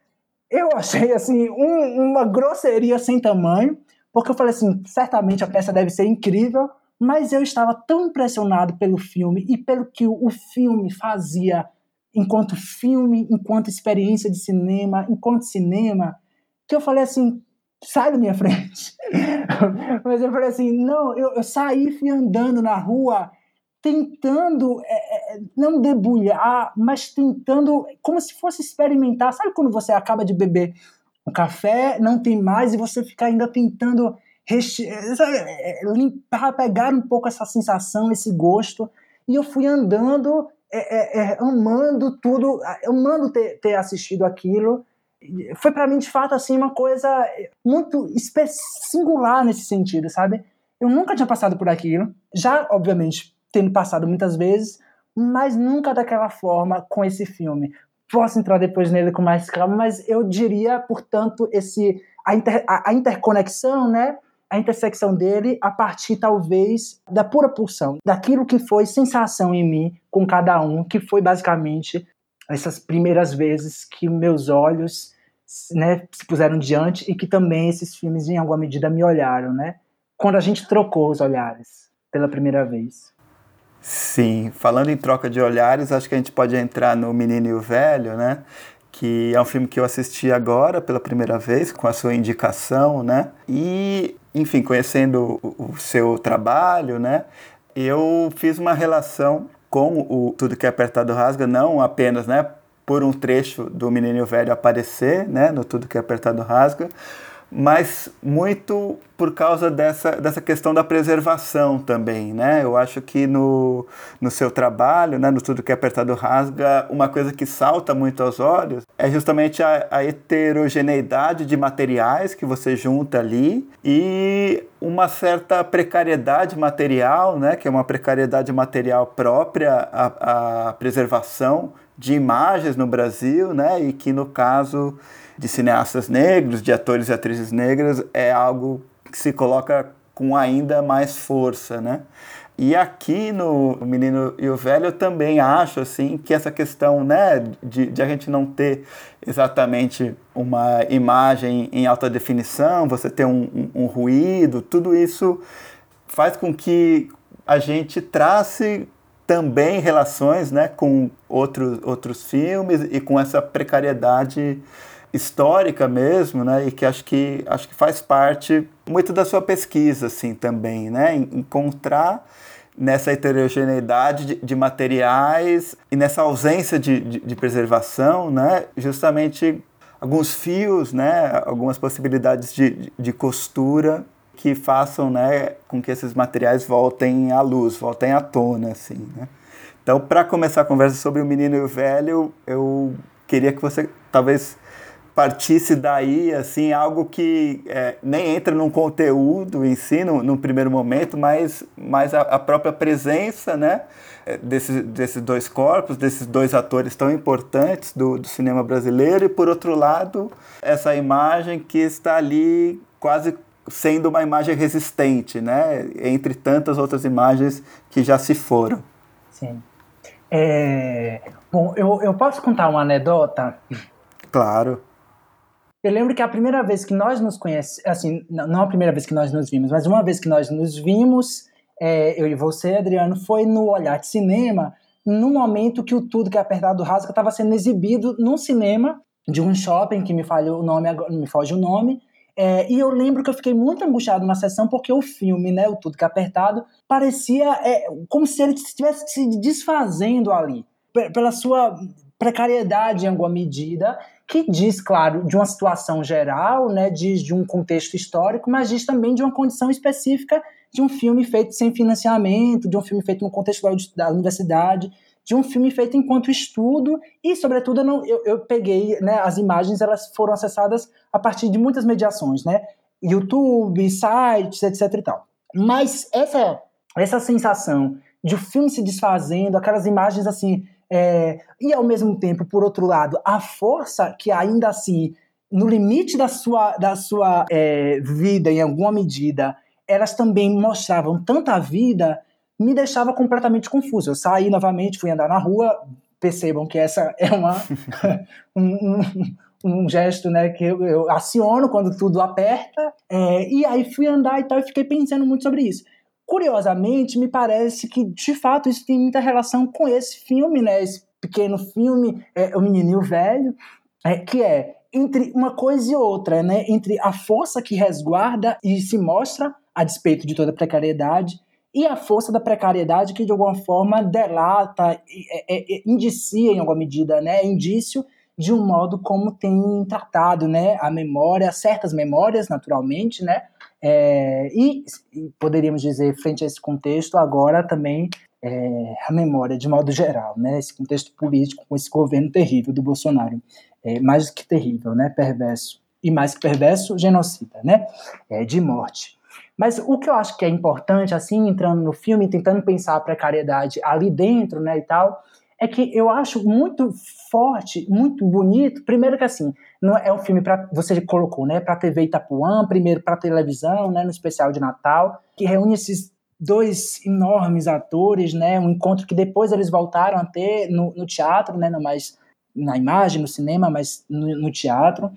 Eu achei assim um, uma grosseria sem tamanho porque eu falei assim, certamente a peça deve ser incrível, mas eu estava tão impressionado pelo filme e pelo que o filme fazia enquanto filme, enquanto experiência de cinema, enquanto cinema, que eu falei assim, sai da minha *laughs* frente. mas eu falei assim, não, eu, eu saí, fui andando na rua, tentando é, é, não debulhar, mas tentando, como se fosse experimentar. Sabe quando você acaba de beber o café não tem mais e você fica ainda tentando é, limpar, pegar um pouco essa sensação, esse gosto. E eu fui andando, é, é, é amando tudo, amando ter, ter assistido aquilo. Foi para mim, de fato, assim, uma coisa muito singular nesse sentido, sabe? Eu nunca tinha passado por aquilo. Já, obviamente, tendo passado muitas vezes, mas nunca daquela forma com esse filme posso entrar depois nele com mais calma, mas eu diria, portanto, esse a, inter, a, a interconexão, né? a intersecção dele a partir, talvez, da pura pulsão, daquilo que foi sensação em mim com cada um, que foi basicamente essas primeiras vezes que meus olhos né, se puseram diante e que também esses filmes, em alguma medida, me olharam, né? Quando a gente trocou os olhares pela primeira vez. Sim, falando em troca de olhares, acho que a gente pode entrar no Menino e o Velho, né? Que é um filme que eu assisti agora pela primeira vez, com a sua indicação, né? E, enfim, conhecendo o, o seu trabalho, né? Eu fiz uma relação com o Tudo que é Apertado Rasga, não apenas, né? Por um trecho do Menino e o Velho aparecer, né? No Tudo que é Apertado Rasga, mas muito por causa dessa, dessa questão da preservação também, né? Eu acho que no, no seu trabalho, né, no Tudo que é Apertado Rasga, uma coisa que salta muito aos olhos é justamente a, a heterogeneidade de materiais que você junta ali e uma certa precariedade material, né, que é uma precariedade material própria à, preservação de imagens no Brasil, né, e que no caso de cineastas negros, de atores e atrizes negras, é algo que se coloca com ainda mais força, né? E aqui no Menino e o Velho eu também acho assim que essa questão né, de, de a gente não ter exatamente uma imagem em alta definição, você ter um, um, um ruído, tudo isso faz com que a gente trace também relações né, com outros, outros filmes e com essa precariedade histórica mesmo, né? E que acho que acho que faz parte muito da sua pesquisa, assim, também, né? Encontrar nessa heterogeneidade de, de materiais e nessa ausência de, de, de, preservação, né? Justamente alguns fios, né? Algumas possibilidades de, de costura que façam, né? Com que esses materiais voltem à luz, voltem à tona, assim, né? Então, para começar a conversa sobre o menino e o velho, eu queria que você talvez partisse daí, assim, algo que é, nem entra num conteúdo em si, no, no primeiro momento, mas, mas a, a, própria presença, né, é, desses, desses dois corpos, desses dois atores tão importantes do, do cinema brasileiro, e por outro lado, essa imagem que está ali quase sendo uma imagem resistente, né, entre tantas outras imagens que já se foram. Sim. É... Bom, eu, eu posso contar uma anedota? Claro. Eu lembro que a primeira vez que nós nos conhecemos, assim, não a primeira vez que nós nos vimos, mas uma vez que nós nos vimos, é, eu e você, Adriano, foi no Olhar de Cinema, no momento que o Tudo que é Apertado Rasga estava sendo exibido num cinema de um shopping, que me falha o nome, agora, me foge o nome, é, e eu lembro que eu fiquei muito angustiado na sessão porque o filme, né, o Tudo que é Apertado, parecia é, como se ele estivesse se desfazendo ali, pela sua precariedade em alguma medida, que diz, claro, de uma situação geral, né, diz de um contexto histórico, mas diz também de uma condição específica de um filme feito sem financiamento, de um filme feito no contexto da universidade, de um filme feito enquanto estudo e, sobretudo, eu, não, eu, eu peguei, né, as imagens elas foram acessadas a partir de muitas mediações, né, YouTube, sites, etc e tal. Mas essa essa sensação de o filme se desfazendo, aquelas imagens assim é, e ao mesmo tempo, por outro lado, a força que ainda assim, no limite da sua, da sua é, vida, em alguma medida, elas também mostravam tanta vida, me deixava completamente confuso. Eu saí novamente, fui andar na rua, percebam que essa é uma *laughs* um, um, um, gesto né, que eu, eu, aciono quando tudo aperta, é, e aí fui andar e tal, e fiquei pensando muito sobre isso. Curiosamente, me parece que, de fato, isso tem muita relação com esse filme, né? Esse pequeno filme, é, O Menino e o Velho, é, que é entre uma coisa e outra, né? Entre a força que resguarda e se mostra a despeito de toda a precariedade e a força da precariedade que de alguma forma delata, é, é, é, indicia em alguma medida, né? Indício de um modo como tem tratado, né? A memória, certas memórias, naturalmente, né? É, e, poderíamos dizer, frente a esse contexto, agora também é, a memória, de modo geral, né, esse contexto político, com esse governo terrível do Bolsonaro, é, mais que terrível, né, perverso, e mais que perverso, genocida, né, é, de morte. Mas o que eu acho que é importante, assim, entrando no filme, tentando pensar a precariedade ali dentro, né, e tal, é que eu acho muito forte, muito bonito. Primeiro que assim, não é um filme para você colocou, né, para TV Itapuã, primeiro para televisão, né, no especial de Natal, que reúne esses dois enormes atores, né, um encontro que depois eles voltaram a ter no, no teatro, né, não mais na imagem, no cinema, mas no, no teatro.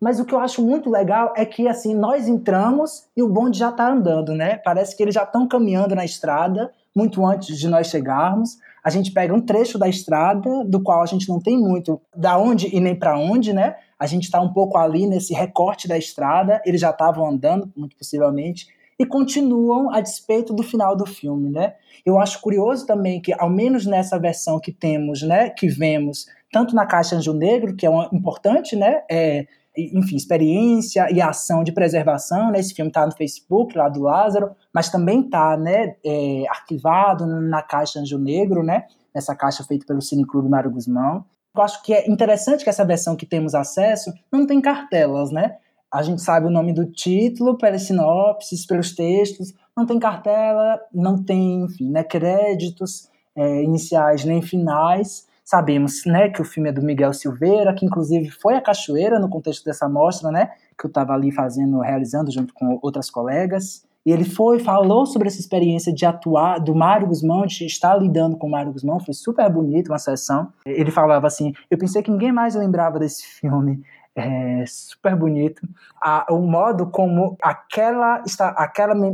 Mas o que eu acho muito legal é que assim nós entramos e o bonde já está andando, né? Parece que eles já estão caminhando na estrada muito antes de nós chegarmos a gente pega um trecho da estrada, do qual a gente não tem muito da onde e nem para onde, né? A gente está um pouco ali nesse recorte da estrada, eles já estavam andando, muito possivelmente, e continuam a despeito do final do filme, né? Eu acho curioso também que, ao menos nessa versão que temos, né, que vemos, tanto na Caixa Anjo Negro, que é uma, importante, né, é, enfim, experiência e ação de preservação, né? Esse filme está no Facebook lá do Lázaro, mas também está, né, é, arquivado na caixa Anjo Negro, né? Nessa caixa feita pelo Cineclube Mário Guzmão. Eu acho que é interessante que essa versão que temos acesso não tem cartelas, né? A gente sabe o nome do título, pelas sinopses, pelos textos, não tem cartela, não tem, enfim, né, créditos é, iniciais nem finais. Sabemos, né, que o filme é do Miguel Silveira, que inclusive foi a Cachoeira no contexto dessa mostra, né, que eu estava ali fazendo, realizando junto com outras colegas. E ele foi, falou sobre essa experiência de atuar, do Mário Guzmão, de estar lidando com o Mário Guzmão, foi super bonito uma sessão. Ele falava assim: eu pensei que ninguém mais lembrava desse filme. É super bonito. A, o modo como aquela,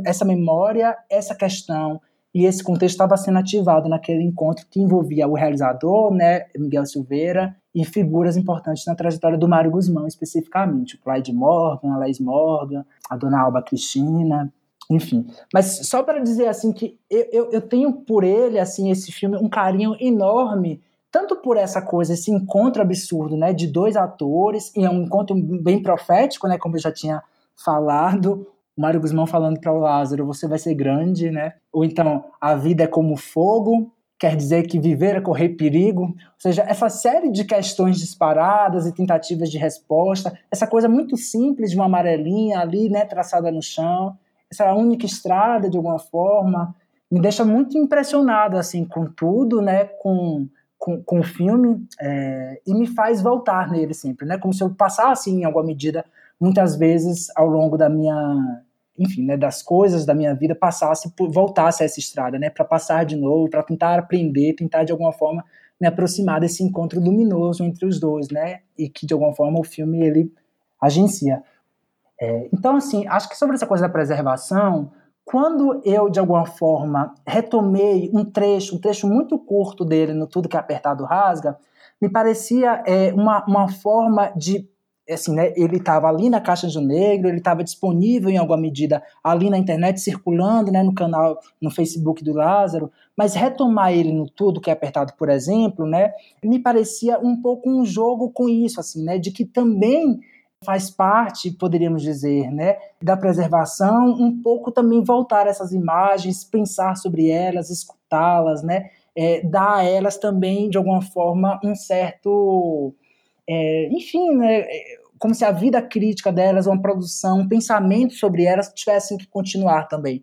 essa memória, essa questão, e esse contexto estava sendo ativado naquele encontro que envolvia o realizador, né, Miguel Silveira, e figuras importantes na trajetória do Mário Guzmão, especificamente, o Clyde Morgan, a Laís Morgan, a Dona Alba Cristina, enfim. Mas só para dizer assim que eu, eu, eu, tenho por ele, assim, esse filme, um carinho enorme, tanto por essa coisa, esse encontro absurdo, né, de dois atores, e é um encontro bem profético, né, como eu já tinha falado, Mário Guzmão falando para o Lázaro, você vai ser grande, né? Ou então, a vida é como fogo, quer dizer que viver é correr perigo. Ou seja, essa série de questões disparadas e tentativas de resposta, essa coisa muito simples de uma amarelinha ali, né, traçada no chão, essa única estrada de alguma forma, me deixa muito impressionado assim com tudo, né, com com, com o filme é, e me faz voltar nele sempre, né, como se eu passasse em alguma medida muitas vezes ao longo da minha enfim, né, das coisas da minha vida passasse, voltasse a essa estrada, né, para passar de novo, para tentar aprender, tentar de alguma forma me aproximar desse encontro luminoso entre os dois, né, e que de alguma forma o filme ele agencia. É, então, assim, acho que sobre essa coisa da preservação, quando eu de alguma forma retomei um trecho, um trecho muito curto dele no Tudo que é Apertado Rasga, me parecia é, uma, uma forma de assim, né, ele estava ali na Caixa de Negro, ele estava disponível em alguma medida ali na internet, circulando, né, no canal, no Facebook do Lázaro, mas retomar ele no Tudo que é Apertado, por exemplo, né, me parecia um pouco um jogo com isso, assim, né, de que também faz parte, poderíamos dizer, né, da preservação, um pouco também voltar essas imagens, pensar sobre elas, escutá-las, né, é, dar a elas também, de alguma forma, um certo é, enfim, né, é, como se a vida crítica delas, uma produção, um pensamento sobre elas tivessem que continuar também.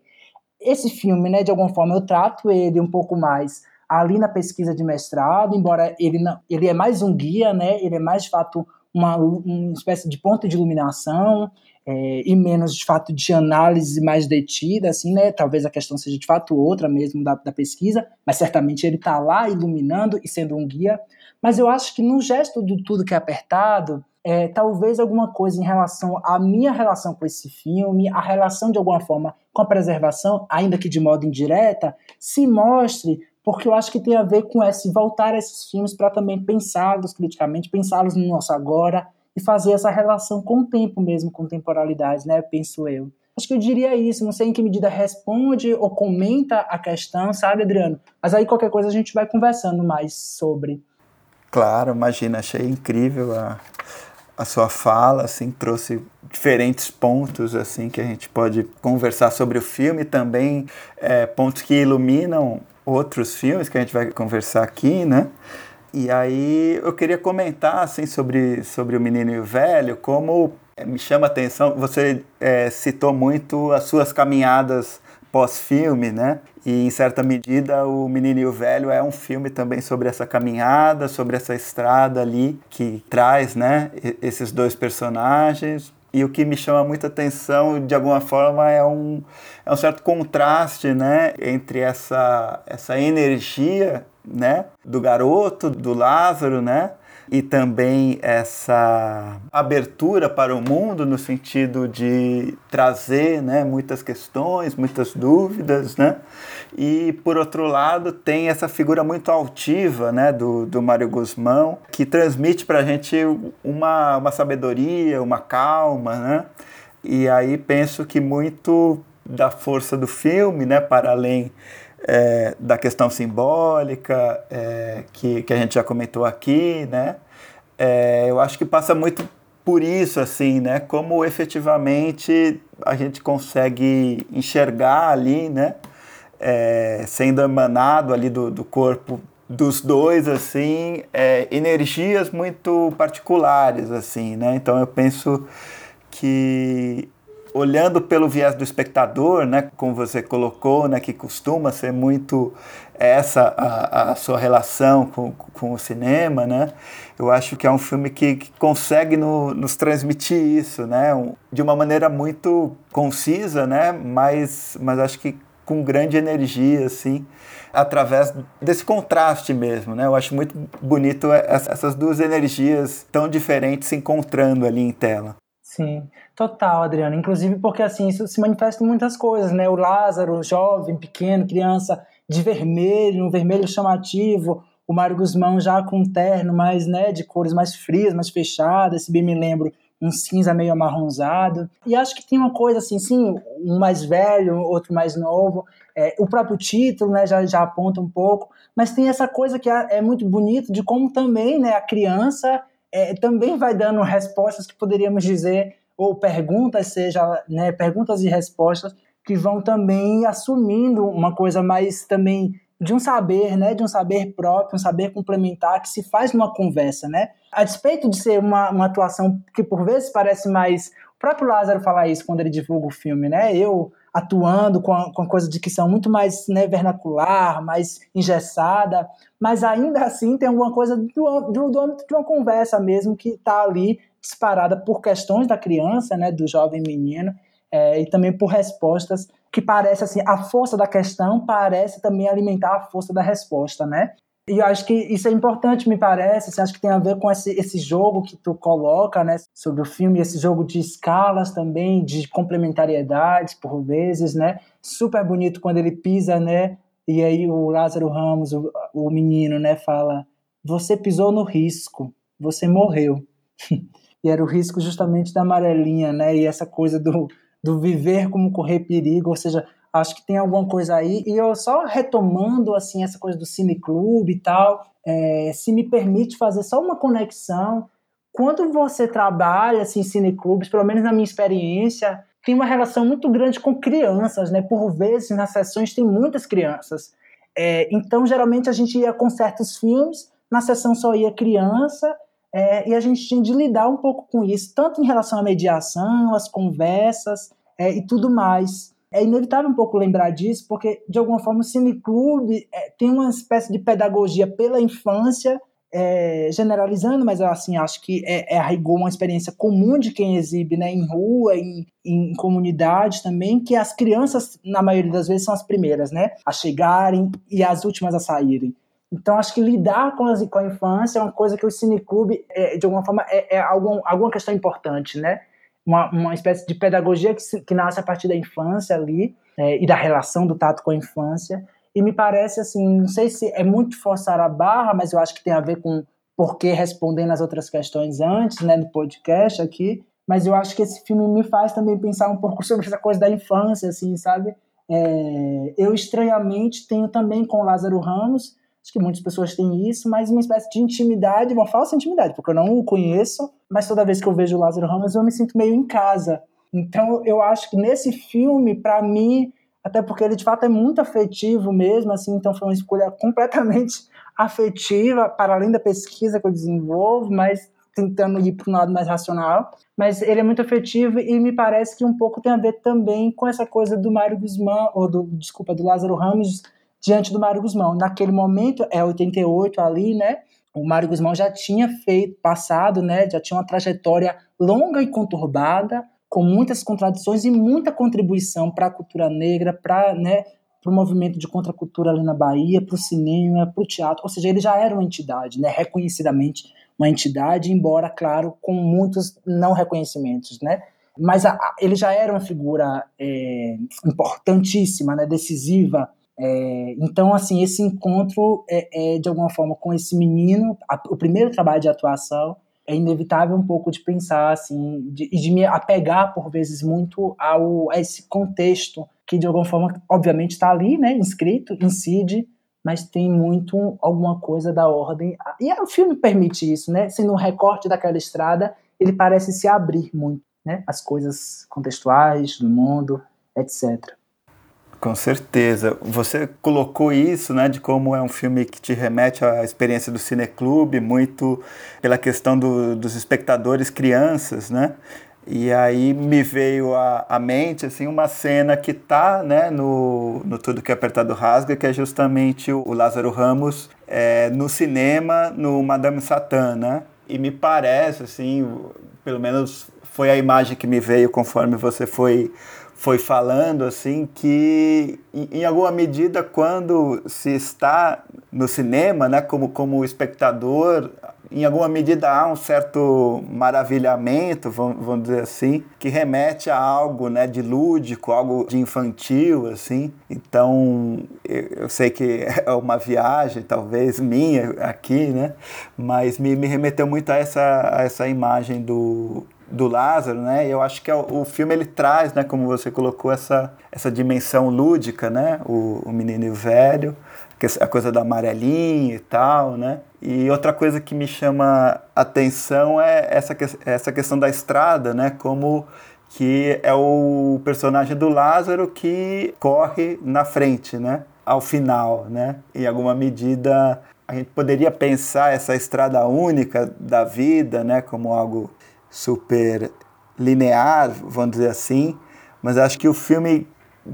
Esse filme, né, de alguma forma, eu trato ele um pouco mais ali na pesquisa de mestrado, embora ele, não, ele é mais um guia, né, ele é mais de fato uma, uma espécie de ponto de iluminação é, e menos de fato de análise mais detida, assim, né? Talvez a questão seja de fato outra mesmo da, da pesquisa, mas certamente ele está lá iluminando e sendo um guia. Mas eu acho que no gesto do tudo que é apertado, é, talvez alguma coisa em relação à minha relação com esse filme, a relação de alguma forma com a preservação, ainda que de modo indireta, se mostre, porque eu acho que tem a ver com esse voltar a esses filmes para também pensá-los criticamente, pensá-los no nosso agora e fazer essa relação com o tempo mesmo, com temporalidade, né? Penso eu. Acho que eu diria isso, não sei em que medida responde ou comenta a questão, sabe, Adriano? Mas aí qualquer coisa a gente vai conversando mais sobre. Claro, imagina, achei incrível a, a sua fala, assim, trouxe diferentes pontos, assim, que a gente pode conversar sobre o filme, também é, pontos que iluminam outros filmes que a gente vai conversar aqui, né? E aí eu queria comentar, assim, sobre, sobre o Menino e o Velho, como é, me chama a atenção, você é, citou muito as suas caminhadas pós-filme, né? E em certa medida, O Menino e o Velho é um filme também sobre essa caminhada, sobre essa estrada ali que traz, né, esses dois personagens. E o que me chama muita atenção, de alguma forma, é um, é um certo contraste, né, entre essa, essa energia, né, do garoto, do Lázaro, né, e também essa abertura para o mundo no sentido de trazer né, muitas questões, muitas dúvidas, né? E por outro lado tem essa figura muito altiva né, do, do Mário Guzmão, que transmite para a gente uma, uma sabedoria, uma calma, né? E aí penso que muito da força do filme, né, para além é, da questão simbólica, é, que, que a gente já comentou aqui, né? É, eu acho que passa muito por isso, assim, né? Como efetivamente a gente consegue enxergar ali, né? É, sendo emanado ali do, do corpo dos dois, assim, é, energias muito particulares, assim, né? Então eu penso que olhando pelo viés do espectador, né, como você colocou, né, que costuma ser muito essa a, a sua relação com, com o cinema, né, eu acho que é um filme que, que consegue no, nos transmitir isso, né, de uma maneira muito concisa, né, mas, mas acho que com grande energia, assim, através desse contraste mesmo, né? Eu acho muito bonito essas duas energias tão diferentes se encontrando ali em tela. Sim, total, Adriana. Inclusive porque assim, isso se manifesta em muitas coisas, né? O Lázaro, jovem, pequeno, criança, de vermelho, um vermelho chamativo, o Mário Guzmão já com um terno mais, né, de cores mais frias, mais fechadas, se bem me lembro, um cinza meio amarronzado. E acho que tem uma coisa assim, sim, um mais velho, outro mais novo. É, o próprio título, né, já, já aponta um pouco, mas tem essa coisa que é, é muito bonito de como também, né, a criança é, também vai dando respostas que poderíamos dizer, ou perguntas, seja, né, perguntas e respostas, que vão também assumindo uma coisa mais também de um saber, né, de um saber próprio, um saber complementar que se faz numa conversa, né? A despeito de ser uma, uma atuação que por vezes parece mais, o próprio Lázaro fala isso quando ele divulga o filme, né? Eu atuando com a, com a coisa de que são muito mais né, vernacular, mais engessada, mas ainda assim tem alguma coisa do, do, do âmbito de uma conversa mesmo que está ali disparada por questões da criança, né, do jovem menino, é, e também por respostas que parece assim, a força da questão parece também alimentar a força da resposta, né? E eu acho que isso é importante, me parece. Assim, acho que tem a ver com esse, esse jogo que tu coloca, né, sobre o filme, esse jogo de escalas também, de complementariedades por vezes, né? Super bonito quando ele pisa, né? E aí o Lázaro Ramos, o, o menino, né, fala: "Você pisou no risco, você morreu". *laughs* e era o risco justamente da amarelinha, né? E essa coisa do do viver como correr perigo, ou seja, acho que tem alguma coisa aí. E eu só retomando assim essa coisa do cineclube e tal, é, se me permite fazer só uma conexão. Quando você trabalha assim, em cineclubes, pelo menos na minha experiência, tem uma relação muito grande com crianças, né? Por vezes nas sessões tem muitas crianças. É, então, geralmente a gente ia com certos filmes, na sessão só ia criança, é, e a gente tinha de lidar um pouco com isso, tanto em relação à mediação, às conversas é, e tudo mais é inevitável um pouco lembrar disso, porque, de alguma forma, o Cineclube é, tem uma espécie de pedagogia pela infância, é, generalizando, mas assim, acho que é, é a rigor uma experiência comum de quem exibe né, em rua, em, em comunidade também, que as crianças, na maioria das vezes, são as primeiras né, a chegarem e as últimas a saírem. Então, acho que lidar com, as, com a infância é uma coisa que o Cineclube, é, de alguma forma, é, é algum, alguma questão importante, né? Uma, uma espécie de pedagogia que, se, que nasce a partir da infância ali é, e da relação do tato com a infância. E me parece assim, não sei se é muito forçar a barra, mas eu acho que tem a ver com por que respondendo as outras questões antes, né, no podcast aqui. Mas eu acho que esse filme me faz também pensar um pouco *laughs* sobre essa coisa da infância, assim, sabe? É, eu estranhamente tenho também com Lázaro Ramos Acho que muitas pessoas têm isso, mas uma espécie de intimidade, uma falsa intimidade, porque eu não o conheço, mas toda vez que eu vejo o Lázaro Ramos eu me sinto meio em casa. Então eu acho que nesse filme, para mim, até porque ele de fato é muito afetivo mesmo, assim, então foi uma escolha completamente *laughs* afetiva, para além da pesquisa que eu desenvolvo, mas tentando ir para um lado mais racional. Mas ele é muito afetivo e me parece que um pouco tem a ver também com essa coisa do Mário Guzmán, ou do, desculpa, do Lázaro Ramos, diante do Mário Guzmão. Naquele momento, é 88 ali, né? O Mário Guzmão já tinha feito, passado, né? Já tinha uma trajetória longa e conturbada, com muitas contradições e muita contribuição para a cultura negra, para né, o movimento de contracultura ali na Bahia, para o cinema, para o teatro. Ou seja, ele já era uma entidade, né? Reconhecidamente uma entidade, embora, claro, com muitos não reconhecimentos, né? Mas a, a, ele já era uma figura é, importantíssima, né? Decisiva é, então, assim, esse encontro é, é, de alguma forma com esse menino, a, o primeiro trabalho de atuação, é inevitável um pouco de pensar assim de, de me apegar por vezes muito ao a esse contexto que de alguma forma obviamente está ali né inscrito incide mas tem muito alguma coisa da ordem e o filme permite isso né sendo um recorte daquela estrada ele parece se abrir muito, né? As coisas contextuais do mundo, etc. Com certeza. Você colocou isso, né, de como é um filme que te remete à experiência do cineclube, muito pela questão do, dos espectadores crianças, né? E aí me veio à, mente assim uma cena que tá, né, no, no Tudo que é Apertado Rasga, que é justamente o, o Lázaro Ramos é, no cinema, no Madame Satã, né? E me parece, assim, pelo menos foi a imagem que me veio conforme você foi foi falando assim que em alguma medida quando se está no cinema, né, como como espectador, em alguma medida há um certo maravilhamento, vamos, dizer assim, que remete a algo, né, de lúdico, algo de infantil, assim. Então, eu, eu sei que *laughs* é uma viagem, talvez minha aqui, né, mas me, me remeteu muito a essa, a essa imagem do do Lázaro, né? Eu acho que é o, filme ele traz, né, como você colocou essa essa dimensão lúdica, né? O, o menino e o velho, a coisa da amarelinha e tal, né? E outra coisa que me chama atenção é essa, essa questão da estrada, né? Como que é o personagem do Lázaro que corre na frente, né? Ao final, né? Em alguma medida a gente poderia pensar essa estrada única da vida, né? Como algo super linear, vamos dizer assim, mas acho que o filme,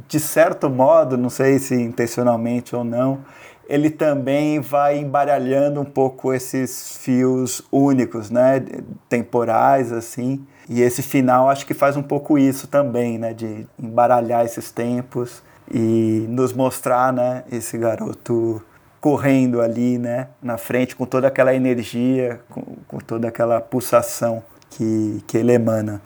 de certo modo, não sei se intencionalmente ou não, ele também vai embaralhando um pouco esses fios únicos, né, temporais assim. E esse final acho que faz um pouco isso também, né, de embaralhar esses tempos e nos mostrar, né, esse garoto correndo ali, né, na frente com toda aquela energia, com, com toda aquela pulsação que, que ele emana.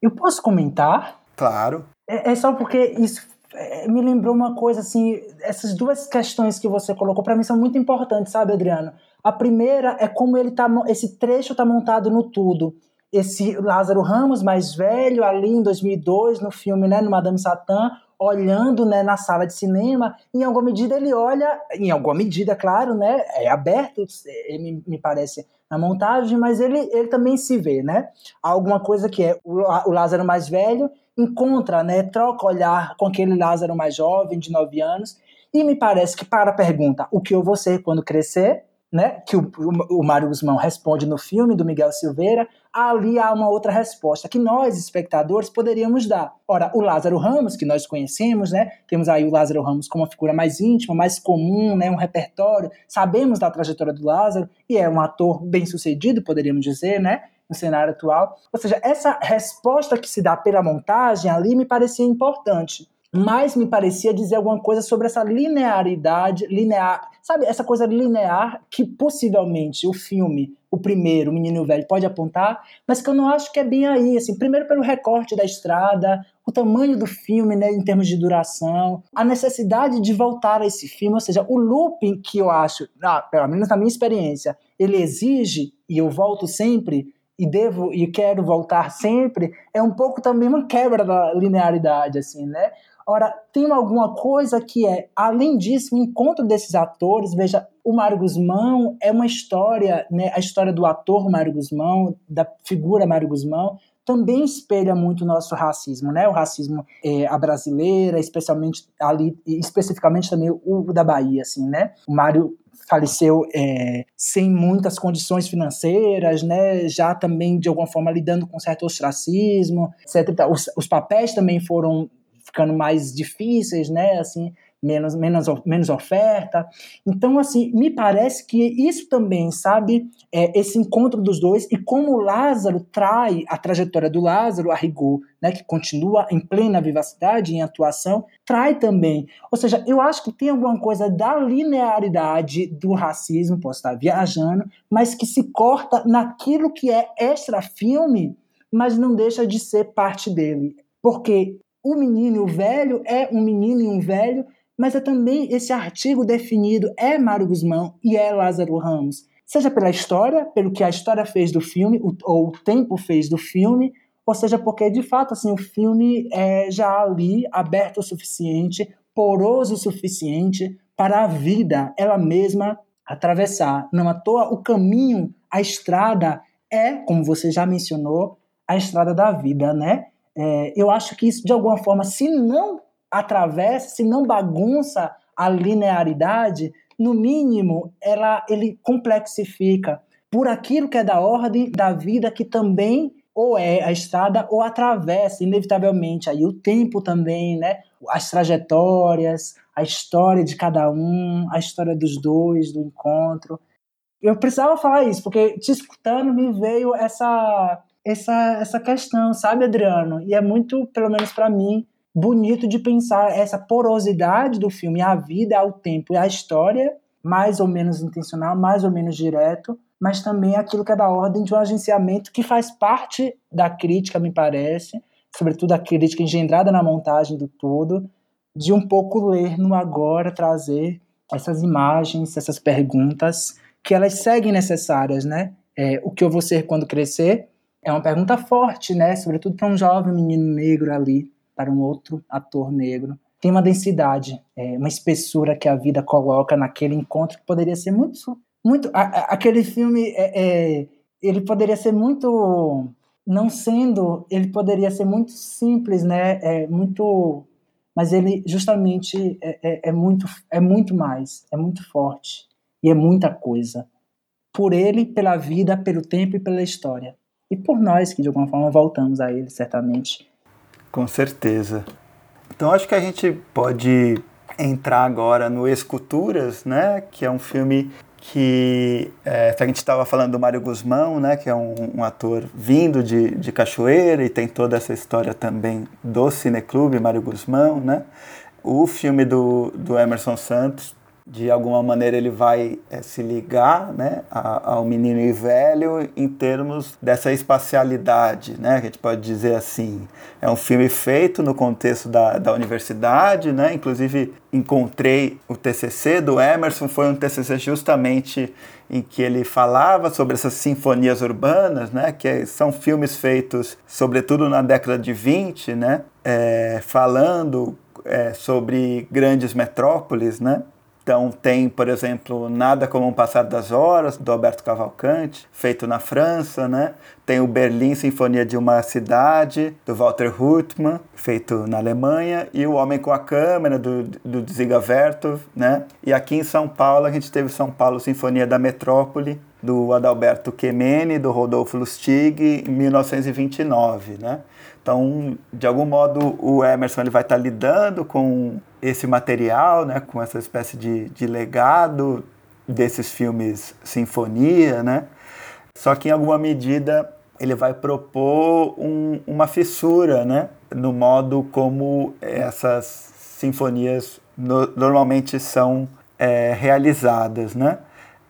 Eu posso comentar? Claro. É, é só porque isso é, me lembrou uma coisa assim, essas duas questões que você colocou para mim são muito importantes, sabe, Adriano? A primeira é como ele tá, esse trecho tá montado no tudo. Esse Lázaro Ramos mais velho ali em 2002 no filme, né, no Madame Satã, olhando, né, na sala de cinema, em alguma medida ele olha, em alguma medida, claro, né, é aberto, me, me parece na montagem, mas ele, ele também se vê, né? Alguma coisa que é o, o Lázaro mais velho encontra, né, troca olhar com aquele Lázaro mais jovem, de 9 anos, e me parece que para a pergunta, o que eu vou ser quando crescer, né, que o, o, o Mário Guzmão responde no filme do Miguel Silveira, ali há uma outra resposta que nós, espectadores, poderíamos dar. Ora, o Lázaro Ramos, que nós conhecemos, né, temos aí o Lázaro Ramos como uma figura mais íntima, mais comum, né, um repertório, sabemos da trajetória do Lázaro, e é um ator bem sucedido, poderíamos dizer, né, no cenário atual. Ou seja, essa resposta que se dá pela montagem ali me parecia importante. Mas me parecia dizer alguma coisa sobre essa linearidade, linear, sabe, essa coisa linear que possivelmente o filme, o primeiro, o Menino Velho, pode apontar, mas que eu não acho que é bem aí. Assim, primeiro pelo recorte da estrada, o tamanho do filme, né, em termos de duração, a necessidade de voltar a esse filme, ou seja, o looping que eu acho, ah, pelo menos na minha experiência, ele exige, e eu volto sempre, e devo e quero voltar sempre, é um pouco também uma quebra da linearidade, assim, né? Ora, tem alguma coisa que é, além disso, o encontro desses atores, veja, o Mário Guzmão é uma história, né, a história do ator Mário Guzmão, da figura Mário Guzmão, também espelha muito o nosso racismo, né? O racismo é, a brasileira, especialmente ali, especificamente também o, o da Bahia, assim, né? O Mário faleceu é, sem muitas condições financeiras, né, já também de alguma forma lidando com certo ostracismo, etc. Os, os papéis também foram ficando mais difíceis, né, assim, menos, menos, menos oferta. Então, assim, me parece que isso também, sabe, é, esse encontro dos dois e como o Lázaro trai a trajetória do Lázaro a rigor, né, que continua em plena vivacidade, em atuação, trai também. Ou seja, eu acho que tem alguma coisa da linearidade do racismo, posso estar viajando, mas que se corta naquilo que é extra-filme, mas não deixa de ser parte dele. Porque o menino e o velho é um menino e um velho mas é também esse artigo definido é Mário Guzmão e é Lázaro Ramos. Seja pela história, pelo que a história fez do filme, ou o tempo fez do filme, ou seja porque, de fato, assim, o filme é já ali aberto o suficiente, poroso o suficiente para a vida ela mesma atravessar. Não à toa, o caminho, a estrada, é, como você já mencionou, a estrada da vida, né? É, eu acho que isso, de alguma forma, se não atravessa, se não bagunça a linearidade, no mínimo, ela, ele complexifica por aquilo que é da ordem da vida que também ou é a estrada ou atravessa inevitavelmente aí o tempo também, né? As trajetórias, a história de cada um, a história dos dois, do encontro. Eu precisava falar isso porque te escutando me veio essa essa essa questão, sabe, Adriano? E é muito, pelo menos para mim, bonito de pensar essa porosidade do filme, a vida, ao tempo e a história, mais ou menos intencional, mais ou menos direto, mas também aquilo que é da ordem de um agenciamento que faz parte da crítica, me parece, sobretudo a crítica engendrada na montagem do todo, de um pouco ler no agora, trazer essas imagens, essas perguntas, que elas seguem necessárias, né? É, o que eu vou ser quando crescer é uma pergunta forte, né? Sobretudo para um jovem menino negro ali, para um outro ator negro. Tem uma densidade, é, uma espessura que a vida coloca naquele encontro que poderia ser muito muito a, a, aquele filme é, é, ele poderia ser muito não sendo ele poderia ser muito simples né é muito mas ele justamente é, é, é, muito é muito mais é muito forte e é muita coisa por ele pela vida pelo tempo e pela história e por nós que de alguma forma voltamos a ele certamente. Com certeza. Então acho que a gente pode entrar agora no Esculturas, né, que é um filme que é, a gente estava falando do Mário Guzmão, né, que é um, um, ator vindo de, de Cachoeira e tem toda essa história também do Cineclube Mário Guzmão, né? O filme do, do Emerson Santos de alguma maneira ele vai é, se ligar né, ao menino e velho em termos dessa espacialidade, né, que a gente pode dizer assim. É um filme feito no contexto da, da universidade, né, inclusive encontrei o TCC do Emerson, foi um TCC justamente em que ele falava sobre essas sinfonias urbanas, né, que são filmes feitos sobretudo na década de 20, né, é, falando é, sobre grandes metrópoles, né, então tem, por exemplo, Nada como um Passar das Horas, do Alberto Cavalcante, feito na França, né? Tem o Berlim Sinfonia de uma Cidade, do Walter Hutmann, feito na Alemanha, e O Homem com a Câmera, do, do Ziga Vertov, né? E aqui em São Paulo, a gente teve São Paulo Sinfonia da Metrópole, do Adalberto Quemene, do Rodolfo Lustig, em 1929, né? Então, de algum modo, o Emerson ele vai estar lidando com esse material, né, com essa espécie de, de legado desses filmes sinfonia, né? Só que em alguma medida ele vai propor um, uma fissura, né, no modo como essas sinfonias no, normalmente são é, realizadas, né?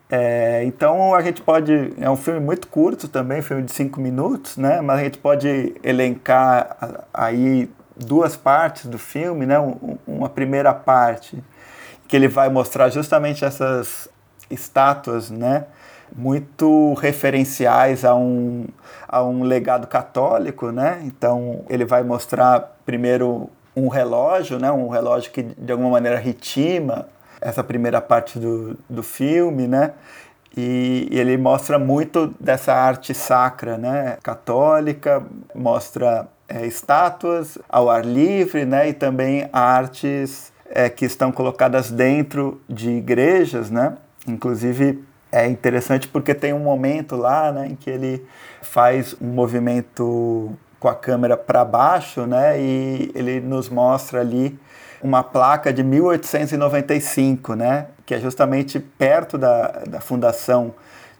É, então a gente pode. É um filme muito curto também, filme de cinco minutos, né? Mas a gente pode elencar aí duas partes do filme, né? uma primeira parte que ele vai mostrar justamente essas estátuas, né? Muito referenciais a um, a um legado católico, né? Então ele vai mostrar primeiro um relógio, né? Um relógio que de alguma maneira ritima essa primeira parte do, do filme, né? E, e, ele mostra muito dessa arte sacra, né? Católica, mostra é, estátuas ao ar livre, né? E também artes é, que estão colocadas dentro de igrejas, né? Inclusive é interessante porque tem um momento lá, né, em que ele faz um movimento com a câmera para baixo, né? E ele nos mostra ali uma placa de 1895, né, que é justamente perto da, da fundação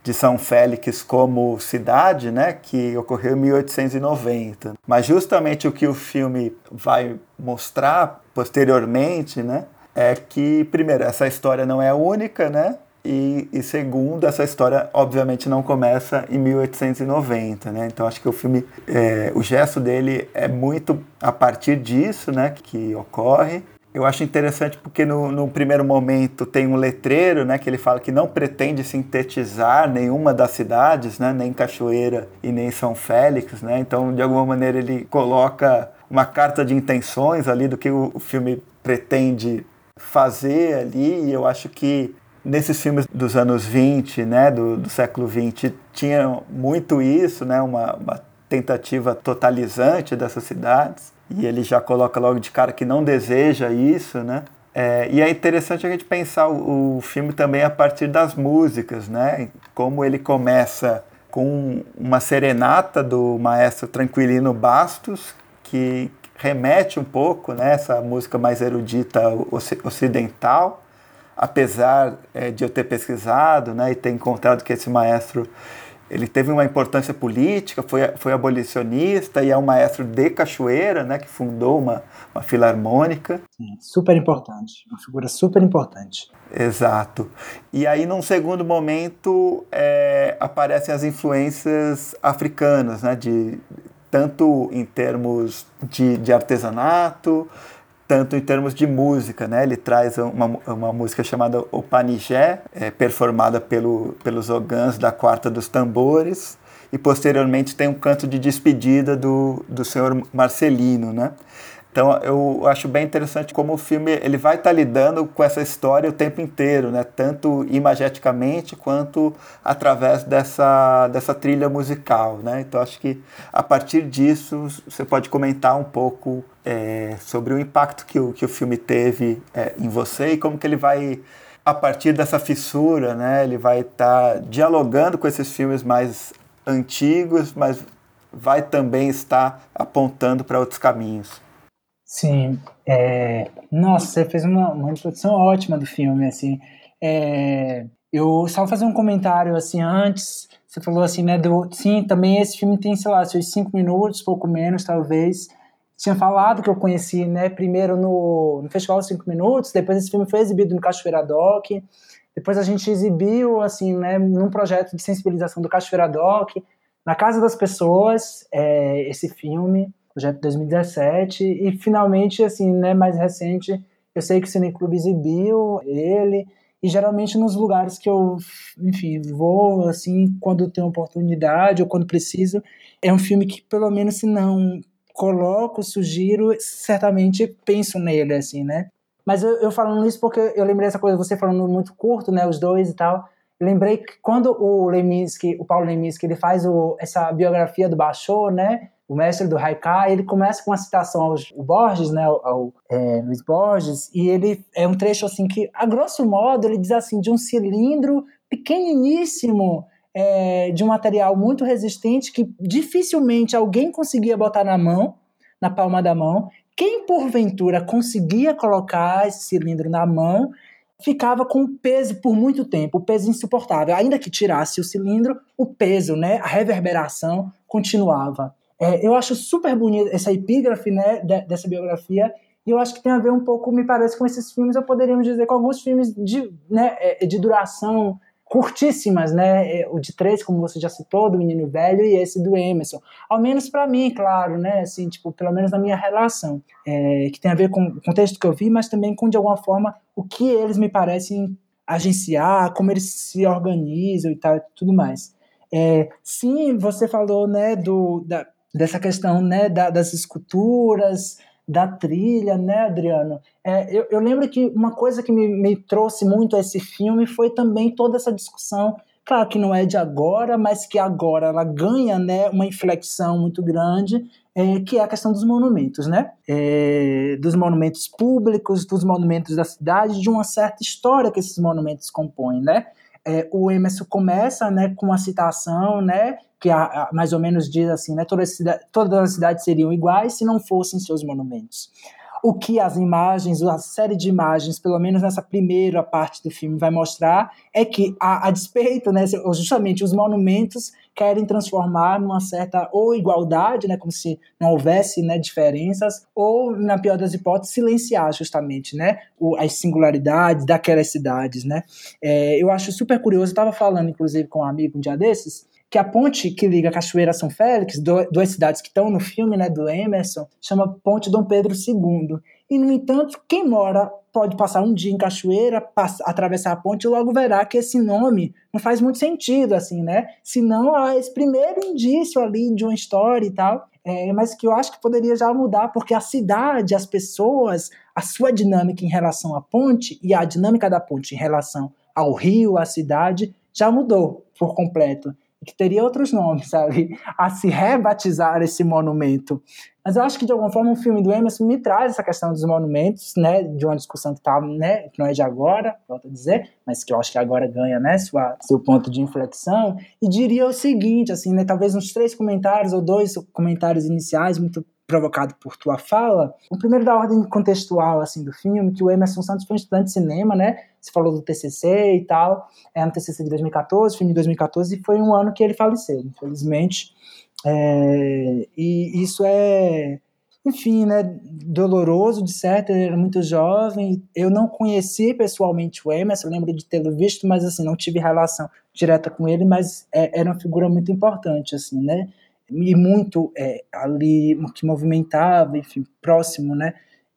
de São Félix como cidade, né, que ocorreu em 1890. Mas justamente o que o filme vai mostrar posteriormente, né, é que primeiro essa história não é única, né, e, e, segundo, essa história obviamente não começa em 1890, né? Então acho que o filme, é, o gesto dele é muito a partir disso, né, que ocorre. Eu acho interessante porque no, no, primeiro momento tem um letreiro, né, que ele fala que não pretende sintetizar nenhuma das cidades, né, nem Cachoeira e nem São Félix, né. Então de alguma maneira ele coloca uma carta de intenções ali do que o, o filme pretende fazer ali. E eu acho que nesses filmes dos anos 20, né, do, do século 20, tinha muito isso, né, uma, uma tentativa totalizante dessas cidades. E ele já coloca logo de cara que não deseja isso, né? É, e é interessante a gente pensar o, o, filme também a partir das músicas, né? Como ele começa com uma serenata do maestro Tranquilino Bastos, que remete um pouco, né? Essa música mais erudita ocidental, apesar é, de eu ter pesquisado, né? E ter encontrado que esse maestro ele teve uma importância política, foi, foi abolicionista e é um maestro de cachoeira, né, que fundou uma, uma filarmônica. Sim, super importante, uma figura super importante. Exato. E aí, num segundo momento, é, aparecem as influências africanas, né, de, tanto em termos de, de artesanato, tanto em termos de música, né? Ele traz uma, uma música chamada O Panigé, é, performada pelo, pelos ogãs da Quarta dos Tambores, e posteriormente tem um canto de despedida do, do senhor Marcelino, né? Então eu acho bem interessante como o filme ele vai estar tá lidando com essa história o tempo inteiro, né? Tanto imageticamente quanto através dessa, dessa trilha musical, né? Então acho que a partir disso você pode comentar um pouco é, sobre o impacto que o, que o filme teve é, em você e como que ele vai a partir dessa fissura, né? Ele vai estar tá dialogando com esses filmes mais antigos, mas vai também estar apontando para outros caminhos. Sim, é... nossa, você fez uma, uma introdução ótima do filme, assim. É... Eu só vou fazer um comentário assim antes. Você falou assim, né? Do... Sim, também esse filme tem, sei lá, seus cinco minutos, pouco menos, talvez. Tinha falado que eu conheci, né? Primeiro no, no Festival Cinco Minutos, depois esse filme foi exibido no Cachoeira Doc. Depois a gente exibiu, assim, né? Num projeto de sensibilização do Cachoeira Doc, na casa das pessoas, é, esse filme projeto de 2017, e finalmente, assim, né, mais recente, eu sei que o Cineclube exibiu ele, e geralmente nos lugares que eu, enfim, vou, assim, quando tenho oportunidade ou quando preciso, é um filme que, pelo menos, se não coloco, sugiro, certamente penso nele, assim, né? Mas eu, eu falando isso porque eu lembrei essa coisa, você falando muito curto, né, os dois e tal, lembrei que quando o Leminski, o Paulo Leminski, ele faz o, essa biografia do Bachot, né, o mestre do Haikai, ele começa com uma citação ao, ao Borges, né, ao, é, Luiz Borges, e ele é um trecho assim que, a grosso modo, ele diz assim, de um cilindro pequeniníssimo, é, de um material muito resistente que dificilmente alguém conseguia botar na mão, na palma da mão. Quem porventura conseguia colocar esse cilindro na mão ficava com peso por muito tempo, o peso insuportável. Ainda que tirasse o cilindro, o peso, né, a reverberação continuava. É, eu acho super bonita essa epígrafe né, de, dessa biografia, e eu acho que tem a ver um pouco, me parece, com esses filmes, eu poderíamos dizer, com alguns filmes de, né, é, de duração curtíssimas, né? É, o de três, como você já citou, do Menino Velho, e esse do Emerson. Ao menos para mim, claro, né? Assim, tipo, pelo menos na minha relação, é, que tem a ver com o contexto que eu vi, mas também com, de alguma forma, o que eles me parecem agenciar, como eles se organizam e tal, tudo mais. É, sim, você falou, né, do, da, dessa questão, né, da, das esculturas, da trilha, né, Adriano? É, eu, eu, lembro que uma coisa que me, me trouxe muito a esse filme foi também toda essa discussão, claro que não é de agora, mas que agora ela ganha, né, uma inflexão muito grande, é, que é a questão dos monumentos, né? É, dos monumentos públicos, dos monumentos da cidade, de uma certa história que esses monumentos compõem, né? É, o Emerson começa, né, com uma citação, né, que a, a, mais ou menos diz assim, né, todas as, cidades, todas as cidades seriam iguais se não fossem seus monumentos. O que as imagens, a série de imagens, pelo menos nessa primeira parte do filme, vai mostrar é que, a, a despeito, né, justamente os monumentos querem transformar numa certa ou igualdade, né, como se não houvesse né, diferenças, ou, na pior das hipóteses, silenciar justamente né, o, as singularidades daquelas cidades. Né. É, eu acho super curioso, estava falando, inclusive, com um amigo um dia desses, que a ponte que liga Cachoeira a São Félix, duas cidades que estão no filme né, do Emerson, chama Ponte Dom Pedro II. E, no entanto, quem mora pode passar um dia em Cachoeira, passa, atravessar a ponte e logo verá que esse nome não faz muito sentido, assim, né? Senão há esse primeiro indício ali de uma história e tal, é, mas que eu acho que poderia já mudar, porque a cidade, as pessoas, a sua dinâmica em relação à ponte e a dinâmica da ponte em relação ao rio, à cidade, já mudou por completo que teria outros nomes ali, a se rebatizar esse monumento. Mas eu acho que, de alguma forma, o filme do Emerson me traz essa questão dos monumentos, né, de uma discussão que tá, né, que não é de agora, volto a dizer, mas que eu acho que agora ganha, né, sua, seu ponto de inflexão, e diria o seguinte, assim, né, talvez uns três comentários ou dois comentários iniciais muito provocado por tua fala. O primeiro da ordem contextual assim do filme, que o Emerson Santos foi um estudante de cinema, né? Você falou do TCC e tal. É um TCC de 2014, filme de 2014 e foi um ano que ele faleceu, infelizmente. É, e isso é, enfim, né, doloroso de certo, ele era muito jovem. Eu não conheci pessoalmente o Emerson, eu lembro de tê-lo visto, mas assim, não tive relação direta com ele, mas é, era uma figura muito importante, assim, né? E muito é, ali que movimentava, enfim, próximo, né,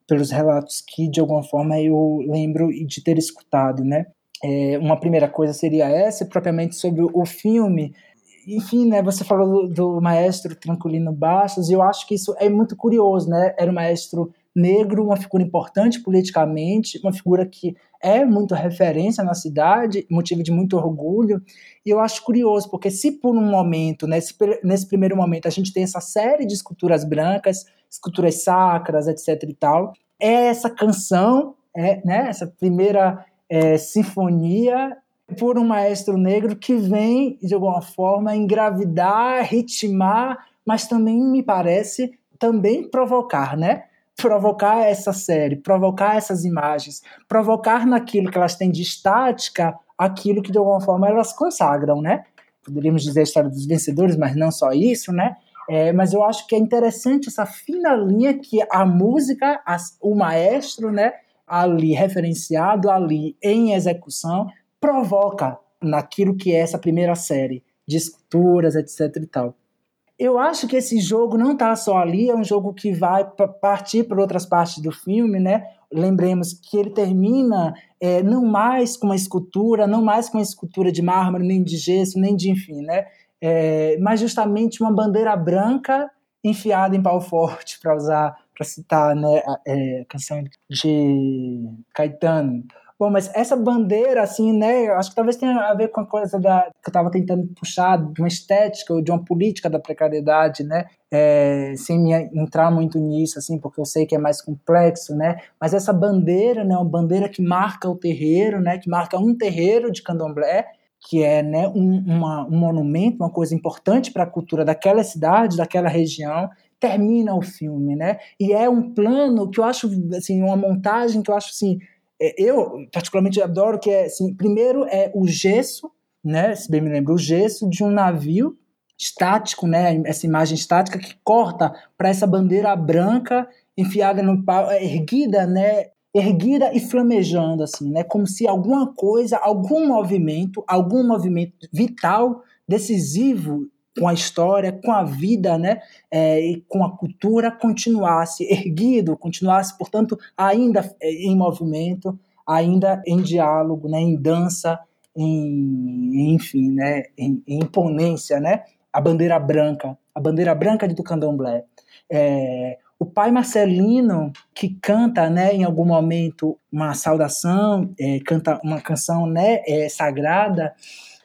pelos relatos que de alguma forma eu lembro de ter escutado, né. É, uma primeira coisa seria essa, propriamente sobre o filme. Enfim, né, você falou do, do maestro Tranquilino Bastos, e eu acho que isso é muito curioso, né? Era um maestro negro, uma figura importante politicamente, uma figura que é muito referência na cidade, motivo de muito orgulho. E eu acho curioso, porque se por um momento, nesse, nesse primeiro momento, a gente tem essa série de esculturas brancas, esculturas sacras, etc e tal, é essa canção, é, né, essa primeira é, sinfonia por um maestro negro que vem, de alguma forma, engravidar, ritmar, mas também, me parece, também provocar, né? Provocar essa série, provocar essas imagens, provocar naquilo que elas têm de estática aquilo que de alguma forma elas consagram, né? Poderíamos dizer a história dos vencedores, mas não só isso, né? É, mas eu acho que é interessante essa fina linha que a música, o maestro, né, ali referenciado, ali em execução, provoca naquilo que é essa primeira série de esculturas, etc e tal eu acho que esse jogo não está só ali, é um jogo que vai partir para outras partes do filme, né? Lembremos que ele termina é, não mais com uma escultura, não mais com uma escultura de mármore, nem de gesso, nem de enfim, né? É, mas justamente uma bandeira branca enfiada em pau forte, para usar, para citar né, a, é, a canção de Caetano. Bom, mas essa bandeira, assim, né, acho que talvez tenha a ver com a coisa da, que eu estava tentando puxar, de uma estética ou de uma política da precariedade, né, é, sem me entrar muito nisso, assim, porque eu sei que é mais complexo, né, mas essa bandeira, né, uma bandeira que marca o terreiro, né, que marca um terreiro de candomblé, que é né, um, uma, um monumento, uma coisa importante para a cultura daquela cidade, daquela região, termina o filme, né? E é um plano que eu acho, assim, uma montagem que eu acho, assim, eu particularmente adoro que é assim, primeiro é o gesso, né, se bem me lembro, o gesso de um navio estático, né, essa imagem estática que corta para essa bandeira branca enfiada no pau, é, erguida, né, erguida e flamejando assim, né, como se alguma coisa, algum movimento, algum movimento vital, decisivo com a história, com a vida, né, é, e com a cultura continuasse erguido, continuasse, portanto, ainda é, em movimento, ainda em diálogo, né, em dança, em, enfim, né, em, em imponência, né, a bandeira branca, a bandeira branca de do candomblé. É, o pai Marcelino, que canta, né, em algum momento uma saudação, é, canta uma canção, né, é, sagrada,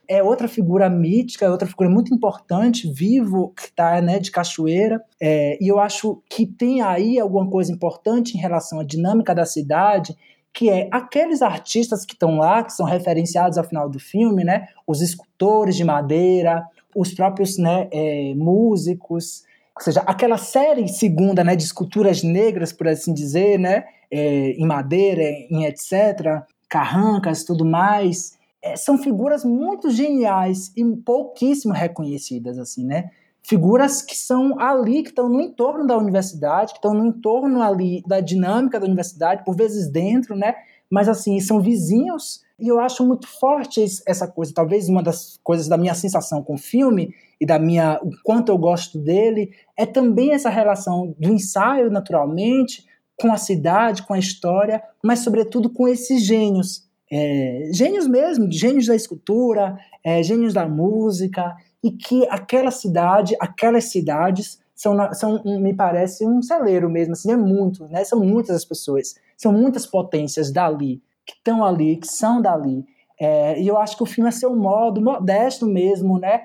é outra figura mítica, é outra figura muito importante, vivo, que está né, de cachoeira. É, e eu acho que tem aí alguma coisa importante em relação à dinâmica da cidade, que é aqueles artistas que estão lá, que são referenciados ao final do filme, né? Os escultores de madeira, os próprios né, é, músicos, ou seja, aquela série segunda né, de esculturas negras, por assim dizer, né, é, em madeira, em etc., carrancas, tudo mais, são figuras muito geniais e pouquíssimo reconhecidas, assim, né? Figuras que são ali, que estão no entorno da universidade, que estão no entorno ali da dinâmica da universidade, por vezes dentro, né? Mas, assim, são vizinhos e eu acho muito forte essa coisa. Talvez uma das coisas da minha sensação com o filme e da minha o quanto eu gosto dele é também essa relação do ensaio, naturalmente, com a cidade, com a história, mas sobretudo com esses gênios é, gênios mesmo, gênios da escultura, é, gênios da música, e que aquela cidade, aquelas cidades são, são me parece um celeiro mesmo, assim, é muito, né? São muitas as pessoas, são muitas potências dali, que estão ali, que são dali. É, e eu acho que o filme, a seu modo, modesto mesmo, né?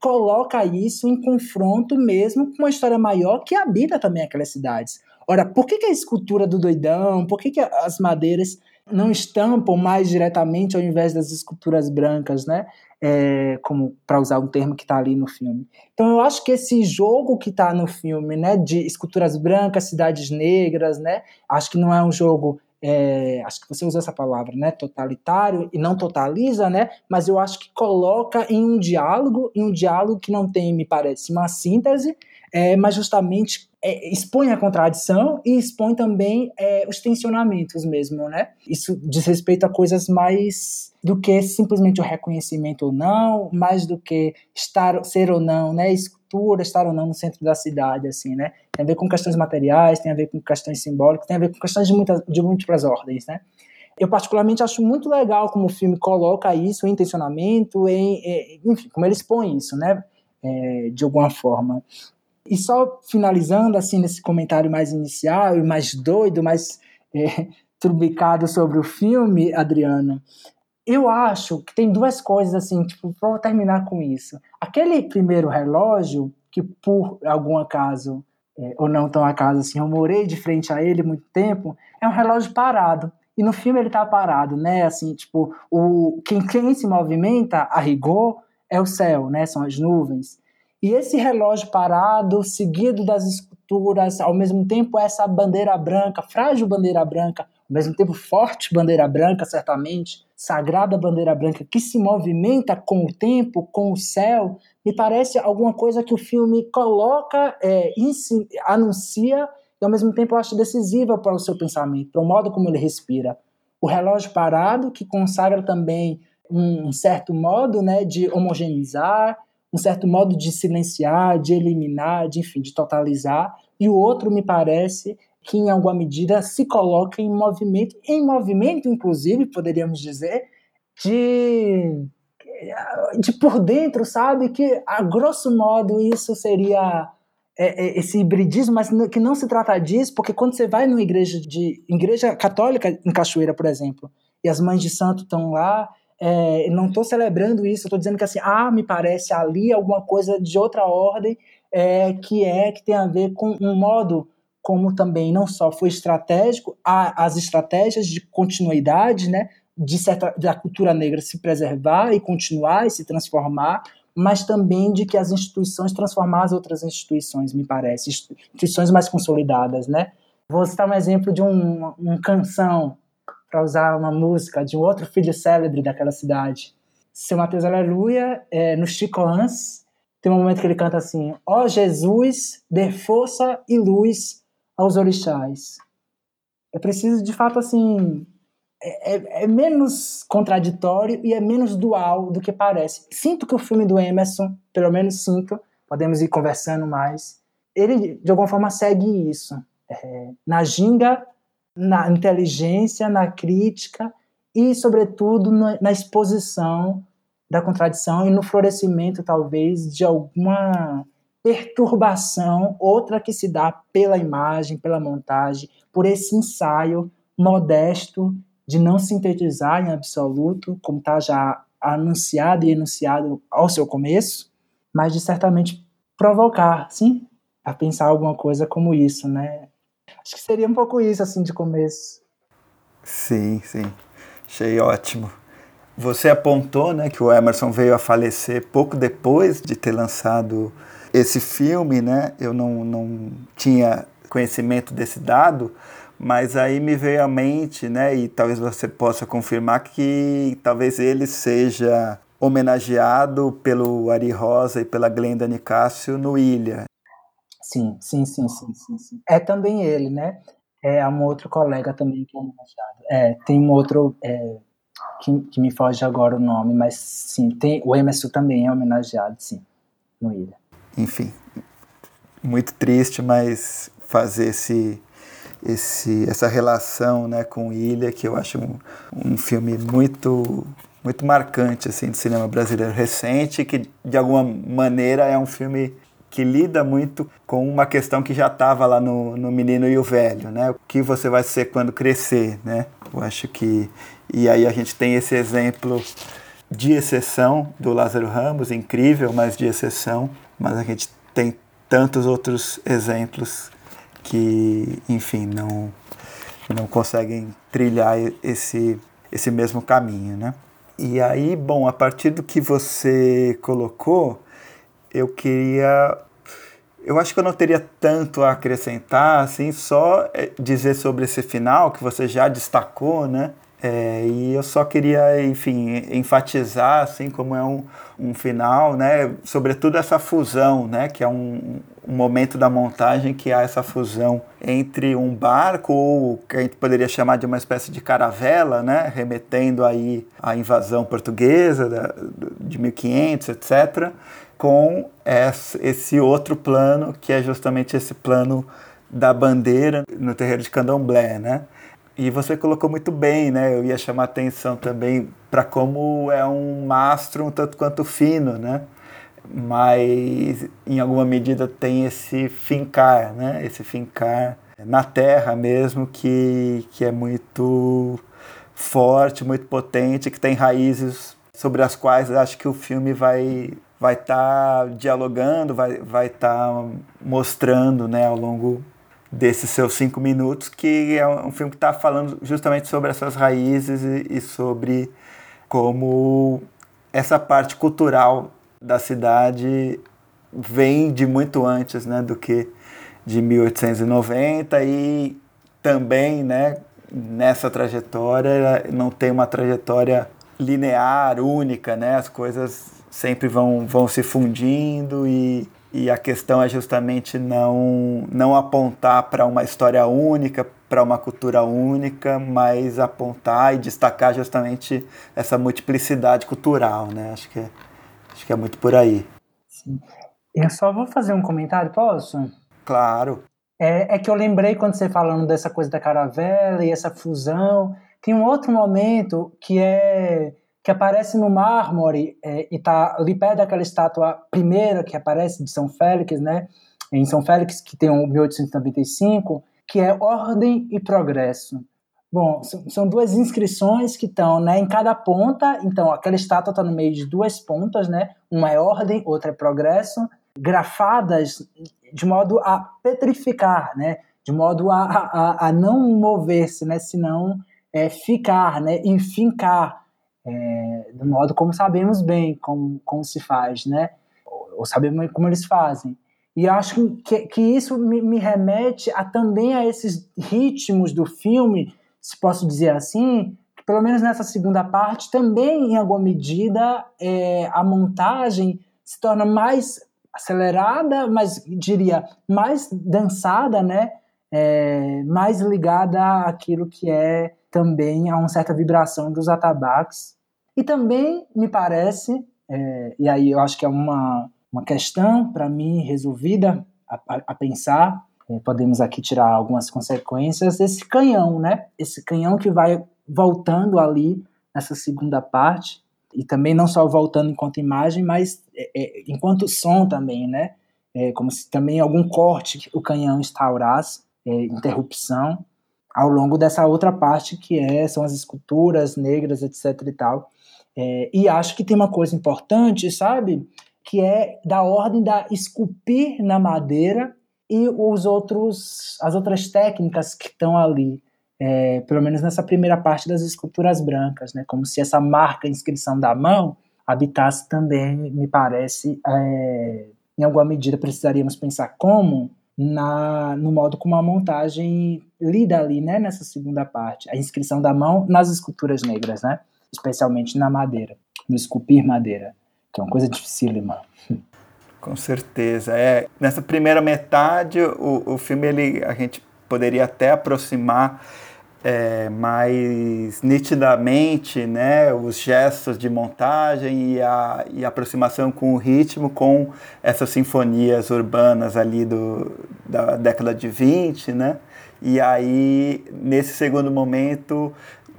Coloca isso em confronto mesmo com uma história maior que habita também aquelas cidades. Ora, por que, que a escultura do doidão, por que, que as madeiras não estampam mais diretamente ao invés das esculturas brancas, né? É, como para usar um termo que está ali no filme. Então eu acho que esse jogo que está no filme, né, de esculturas brancas, cidades negras, né, acho que não é um jogo é, acho que você usou essa palavra, né, totalitário e não totaliza, né, mas eu acho que coloca em um diálogo, em um diálogo que não tem, me parece, uma síntese, é, mas justamente é, expõe a contradição e expõe também é, os tensionamentos mesmo, né? Isso diz respeito a coisas mais do que simplesmente o reconhecimento ou não, mais do que estar, ser ou não, né? Escultura, estar ou não no centro da cidade, assim, né? Tem a ver com questões materiais, tem a ver com questões simbólicas, tem a ver com questões de, muitas, de múltiplas ordens, né? Eu particularmente acho muito legal como o filme coloca isso, o intencionamento, em, em, enfim, como ele expõe isso, né? É, de alguma forma. E só finalizando assim nesse comentário mais inicial e mais doido, mais é, *laughs* trubicado sobre o filme, Adriano, eu acho que tem duas coisas assim, tipo, vou terminar com isso. Aquele primeiro relógio, que por algum acaso, é, ou não tão acaso assim, eu morei de frente a ele muito tempo, é um relógio parado. E no filme ele tá parado, né? Assim, tipo, o, quem, quem se movimenta a rigor é o céu, né? São as nuvens. E esse relógio parado, seguido das esculturas, ao mesmo tempo essa bandeira branca, frágil bandeira branca, ao mesmo tempo forte bandeira branca, certamente, sagrada bandeira branca, que se movimenta com o tempo, com o céu, me parece alguma coisa que o filme coloca, é, anuncia e ao mesmo tempo eu acho decisiva para o seu pensamento, para o modo como ele respira. O relógio parado, que consagra também um certo modo né, de homogeneizar, um certo modo de silenciar, de eliminar, de enfim, de totalizar, e o outro me parece que em alguma medida se coloca em movimento, em movimento inclusive, poderíamos dizer, de de por dentro, sabe? Que a grosso modo isso seria é, é, esse hibridismo, mas que não se trata disso, porque quando você vai numa igreja de igreja católica em Cachoeira, por exemplo, e as mães de santo estão lá é, não estou celebrando isso, estou dizendo que assim, ah, me parece ali alguma coisa de outra ordem é, que é que tem a ver com um modo como também não só foi estratégico, a, as estratégias de continuidade, né, de certa, da cultura negra se preservar e continuar e se transformar, mas também de que as instituições transformar as outras instituições, me parece, instituições mais consolidadas, né? Vou citar um exemplo de um, um canção para usar uma música de um outro filho célebre daquela cidade. Seu Mateus Aleluia, é, no Chico Hans, tem um momento que ele canta assim: Ó oh Jesus, dê força e luz aos orixás. É preciso, de fato, assim. É, é, é, menos contraditório e é menos dual do que parece. Sinto que o filme do Emerson, pelo menos sinto, podemos ir conversando mais, ele de alguma forma segue isso. É, na ginga na inteligência, na crítica e, sobretudo, na exposição da contradição e no florescimento, talvez, de alguma perturbação, outra que se dá pela imagem, pela montagem, por esse ensaio modesto de não sintetizar em absoluto, como está já anunciado e enunciado ao seu começo, mas de certamente provocar, sim, a pensar alguma coisa como isso, né? Acho que seria um pouco isso, assim, de começo. Sim, sim. Achei ótimo. Você apontou né, que o Emerson veio a falecer pouco depois de ter lançado esse filme, né? Eu não, não tinha conhecimento desse dado, mas aí me veio à mente, né? E talvez você possa confirmar que talvez ele seja homenageado pelo Ari Rosa e pela Glenda Nicásio no Ilha. Sim, sim, sim, sim, sim, sim. É também ele, né? É um outro colega também que é homenageado. É, tem um outro é, que, que me foge agora o nome, mas sim, tem, o Emerson também é homenageado, sim, no Ilha. Enfim, muito triste, mas fazer esse, esse, essa relação né, com Ilha, que eu acho um, um filme muito muito marcante assim do cinema brasileiro recente que de alguma maneira é um filme que lida muito com uma questão que já estava lá no, no Menino e o Velho, né? O que você vai ser quando crescer, né? Eu acho que. E aí a gente tem esse exemplo de exceção do Lázaro Ramos, incrível, mas de exceção. Mas a gente tem tantos outros exemplos que, enfim, não, não conseguem trilhar esse, esse mesmo caminho, né? E aí, bom, a partir do que você colocou, eu queria. Eu acho que eu não teria tanto a acrescentar, assim, só é, dizer sobre esse final que você já destacou, né? É, e eu só queria, enfim, enfatizar, assim, como é um, um final, né? Sobretudo essa fusão, né? Que é um, um momento da montagem que há essa fusão entre um barco, ou que a gente poderia chamar de uma espécie de caravela, né? Remetendo aí à invasão portuguesa da, de 1500, etc., com esse outro plano, que é justamente esse plano da bandeira no terreiro de Candomblé, né? E você colocou muito bem, né? Eu ia chamar atenção também para como é um mastro um tanto quanto fino, né? Mas em alguma medida tem esse fincar, né? Esse fincar na terra mesmo que, que é muito forte, muito potente, que tem raízes sobre as quais acho que o filme vai vai estar tá dialogando, vai vai estar tá mostrando, né, ao longo desses seus cinco minutos, que é um filme que está falando justamente sobre essas raízes e, e, sobre como essa parte cultural da cidade vem de muito antes né, do que de 1890 e também né, nessa trajetória não tem uma trajetória linear, única, né? as coisas sempre vão, vão se fundindo e e a questão é justamente não, não apontar para uma história única, para uma cultura única, mas apontar e destacar justamente essa multiplicidade cultural, né? Acho que é, acho que é muito por aí. Sim. Eu só vou fazer um comentário, posso? Claro. É, é que eu lembrei quando você falando dessa coisa da caravela e essa fusão. Tem um outro momento que é que aparece no mármore é, e está ali perto daquela estátua primeira que aparece de São Félix, né? Em São Félix, que tem um 1895, que é Ordem e Progresso. Bom, são duas inscrições que estão né, em cada ponta. Então, aquela estátua está no meio de duas pontas, né? Uma é ordem, outra é progresso, grafadas de modo a petrificar, né? De modo a, a, a não mover-se, né? Senão é, ficar, né? Enfincar é, do modo como sabemos bem como, como se faz, né? Ou sabemos como eles fazem. E acho que, que isso me, me, remete a, também a esses ritmos do filme, se posso dizer assim, que pelo menos nessa segunda parte, também em alguma medida é, a montagem se torna mais acelerada, mas diria mais dançada, né? É, mais ligada àquilo que é também a uma certa vibração dos atabaques. E também me parece, é, e aí eu acho que é uma, uma questão para mim resolvida a, a, a pensar, é, podemos aqui tirar algumas consequências desse canhão, né? Esse canhão que vai voltando ali nessa segunda parte, e também não só voltando enquanto imagem, mas é, é enquanto som também, né? É, como se também algum corte o canhão instaurasse, é, interrupção ao longo dessa outra parte que é são as esculturas negras, etc e tal. É, e acho que tem uma coisa importante, sabe? Que é da ordem da esculpir na madeira e os outros, as outras técnicas que estão ali. É, pelo menos nessa primeira parte das esculturas brancas, né? Como se essa marca, inscrição da mão, habitasse também, me parece, é, em alguma medida precisaríamos pensar como na, no modo como a montagem lida ali, né, nessa segunda parte, a inscrição da mão nas esculturas negras, né, especialmente na madeira, no esculpir madeira, que é uma coisa dificílima. Com certeza, é. Nessa primeira metade, o, o filme ele a gente poderia até aproximar é, mais nitidamente né, os gestos de montagem e a, e aproximação com o ritmo com essas sinfonias urbanas ali do, da década de 20, né? E aí, nesse segundo momento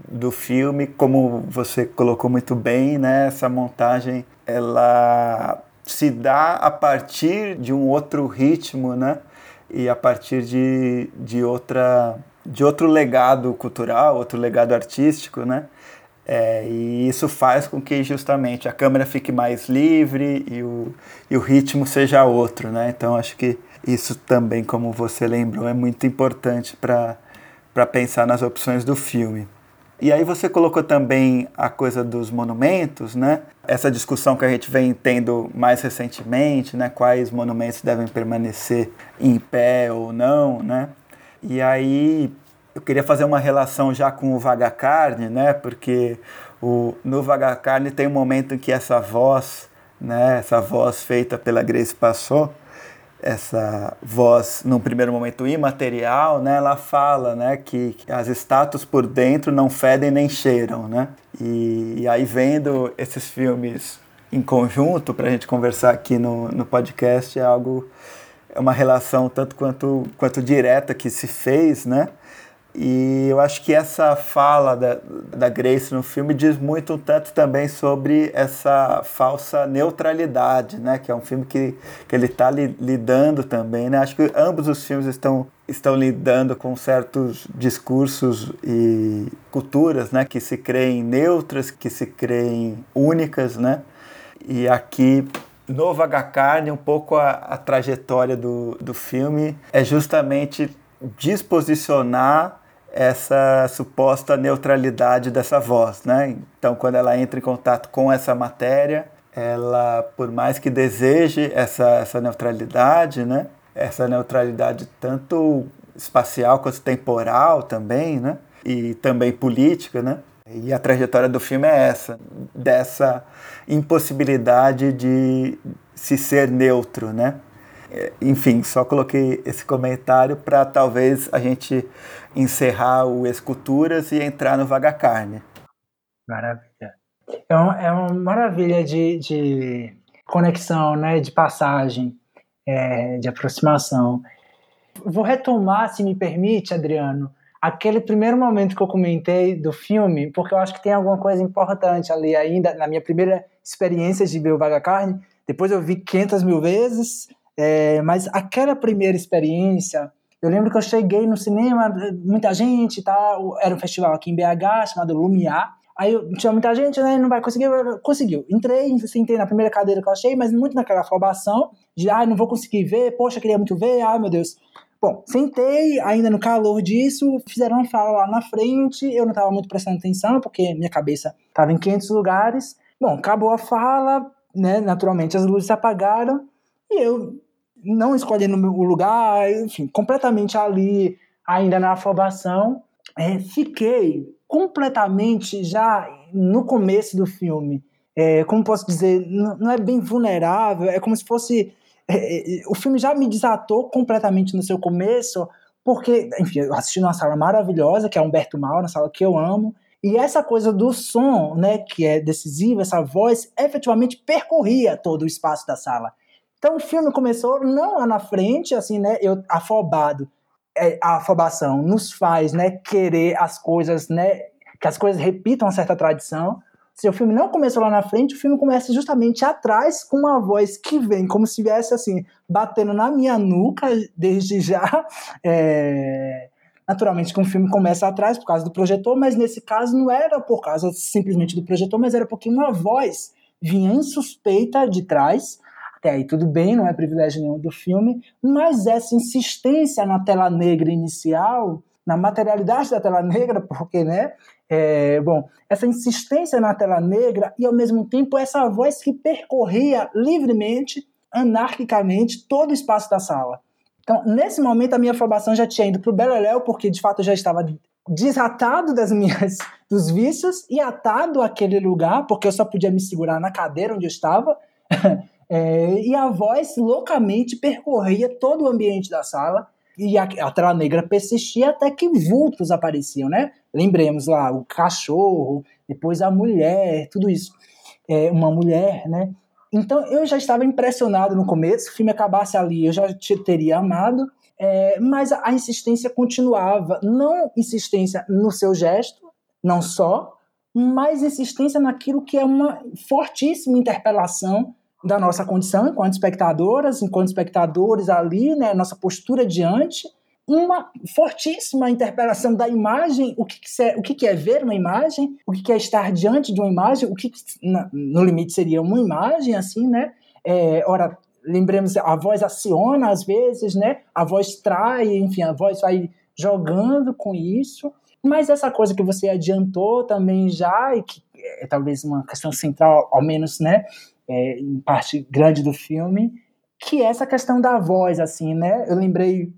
do filme, como você colocou muito bem, né, essa montagem ela se dá a partir de um outro ritmo, né? E a partir de, de outra de outro legado cultural, outro legado artístico, né? É, e isso faz com que justamente a câmera fique mais livre e o, e o ritmo seja outro, né? Então acho que isso também, como você lembrou, é muito importante para pensar nas opções do filme. E aí você colocou também a coisa dos monumentos, né? Essa discussão que a gente vem tendo mais recentemente, né? Quais monumentos devem permanecer em pé ou não, né? E aí eu queria fazer uma relação já com o Vaga Carne, né? Porque o, no Vaga Carne tem um momento em que essa voz, né? Essa voz feita pela Grace Passou, essa voz, num primeiro momento imaterial, né? Ela fala, né? Que, que as estátuas por dentro não fedem nem cheiram, né? E, e aí vendo esses filmes em conjunto para a gente conversar aqui no, no podcast é algo é uma relação tanto quanto quanto direta que se fez, né? E eu acho que essa fala da, da Grace no filme diz muito tanto também sobre essa falsa neutralidade, né? Que é um filme que, que ele está li, lidando também, né? Acho que ambos os filmes estão, estão lidando com certos discursos e culturas, né? Que se creem neutras, que se creem únicas, né? E aqui no Vaga Carne, um pouco a, a trajetória do, do filme é justamente disposicionar essa suposta neutralidade dessa voz, né? Então, quando ela entra em contato com essa matéria, ela, por mais que deseje essa, essa neutralidade, né? Essa neutralidade tanto espacial quanto temporal também, né? E também política, né? E a trajetória do filme é essa, dessa impossibilidade de se ser neutro, né? Enfim, só coloquei esse comentário para talvez a gente encerrar o Esculturas e entrar no Vaga Carne. Maravilha. É uma, é uma maravilha de, de conexão, né, de passagem, é, de aproximação. Vou retomar, se me permite, Adriano, aquele primeiro momento que eu comentei do filme, porque eu acho que tem alguma coisa importante ali ainda, na minha primeira experiência de ver o Vaga Carne, depois eu vi 500 mil vezes, é, mas aquela primeira experiência, eu lembro que eu cheguei no cinema, muita gente, tá, era um festival aqui em BH chamado Lumiar. Aí eu, tinha muita gente, né? Não vai conseguir. Conseguiu. Entrei, sentei na primeira cadeira que eu achei, mas muito naquela afobação de, ah, não vou conseguir ver, poxa, queria muito ver, ai meu Deus. Bom, sentei ainda no calor disso, fizeram uma fala lá na frente, eu não estava muito prestando atenção, porque minha cabeça estava em 500 lugares. Bom, acabou a fala, né? Naturalmente as luzes se apagaram e eu não escolhendo o lugar, enfim, completamente ali, ainda na afobação. É, fiquei completamente já no começo do filme. É, como posso dizer, não, não, é bem vulnerável, é como se fosse. É, é, o filme já me desatou completamente no seu começo, porque, enfim, eu assisti numa sala maravilhosa, que é Humberto Mal, na sala que eu amo, e essa coisa do som, né, que é decisiva, essa voz, efetivamente percorria todo o espaço da sala. Então o filme começou não lá na frente, assim, né? Eu afobado. É, a afobação nos faz, né, querer as coisas, né, que as coisas repitam uma certa tradição. Se o filme não começou lá na frente, o filme começa justamente atrás com uma voz que vem como se viesse assim, batendo na minha nuca desde já. É... Naturalmente que o filme começa atrás por causa do projetor, mas nesse caso não era por causa simplesmente do projetor, mas era porque uma voz vinha insuspeita de trás, até aí tudo bem, não é privilégio nenhum do filme, mas essa insistência na tela negra inicial, na materialidade da tela negra, porque, né? É, bom, essa insistência na tela negra e ao mesmo tempo essa voz que percorria livremente, anarquicamente, todo o espaço da sala. Então, nesse momento, a minha afobação já tinha ido para o Beleléu, porque de fato eu já estava desatado das minhas *laughs* dos vícios e atado àquele lugar, porque eu só podia me segurar na cadeira onde eu estava. *laughs* É, e a voz loucamente percorria todo o ambiente da sala e a, a tela negra persistia até que vultos apareciam, né? Lembremos lá, o cachorro, depois a mulher, tudo isso. É, uma mulher, né? Então eu já estava impressionado no começo, se o filme acabasse ali eu já te teria amado, é, mas a, insistência continuava. Não insistência no seu gesto, não só, mas insistência naquilo que é uma fortíssima interpelação da nossa condição enquanto espectadoras, enquanto espectadores ali, né, nossa postura diante, uma fortíssima interpelação da imagem, o que, que, é, o que, que é ver uma imagem, o que, que é estar diante de uma imagem, o que, no limite seria uma imagem, assim, né? É, ora, lembremos, a voz aciona às vezes, né? A voz trai, enfim, a voz vai jogando com isso. Mas essa coisa que você adiantou também já, e que é talvez uma questão central, ao menos, né? É, em parte grande do filme, que é essa questão da voz, assim, né? Eu lembrei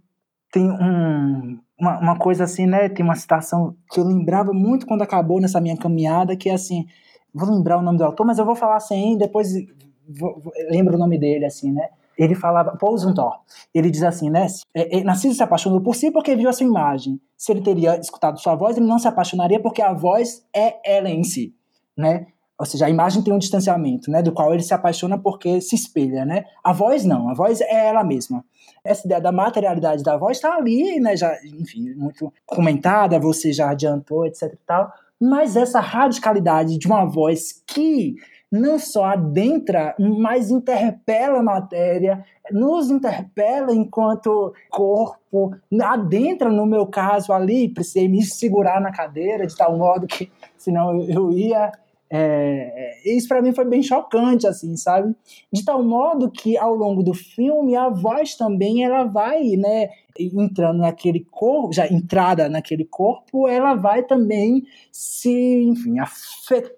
tem um, uma, uma, coisa assim, né? Tem uma citação que eu lembrava muito quando acabou nessa minha caminhada, que é assim, vou lembrar o nome do autor, mas eu vou falar assim, depois vou, vou, lembro o nome dele, assim, né? Ele falava, Paul Zuntor, ele diz assim, né? É, é, Narciso se apaixonou por si porque viu a sua imagem. Se ele teria escutado sua voz, ele não se apaixonaria porque a voz é ela em si, né? Ou seja, a imagem tem um distanciamento, né, do qual ele se apaixona porque se espelha, né? A voz não, a voz é ela mesma. Essa ideia da materialidade da voz está ali, né, já, enfim, muito comentada, você já adiantou, etc e tal, mas essa radicalidade de uma voz que não só adentra, mas interpela a matéria, nos interpela enquanto corpo, adentra, no meu caso ali, precisei me segurar na cadeira de tal modo que senão eu ia é, é, isso para mim foi bem chocante, assim, sabe? De tal modo que ao longo do filme a voz também ela vai, né, entrando naquele corpo, já entrada naquele corpo, ela vai também se, enfim, afetar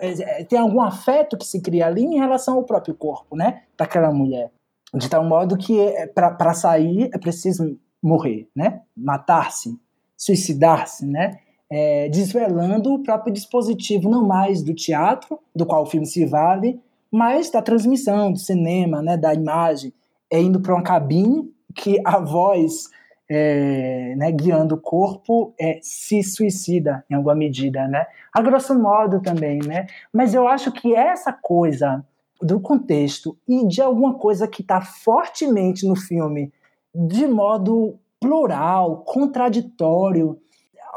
é, é, tem algum afeto que se cria ali em relação ao próprio corpo, né, daquela mulher. De tal modo que para sair é preciso morrer, né, matar-se, suicidar-se, né, é, desvelando o próprio dispositivo, não mais do teatro, do qual o filme se vale, mas da transmissão, do cinema, né, da imagem, é indo para uma cabine que a voz é, né, guiando o corpo é, se suicida em alguma medida, né? A grosso modo também, né? Mas eu acho que essa coisa do contexto e de alguma coisa que está fortemente no filme de modo plural, contraditório,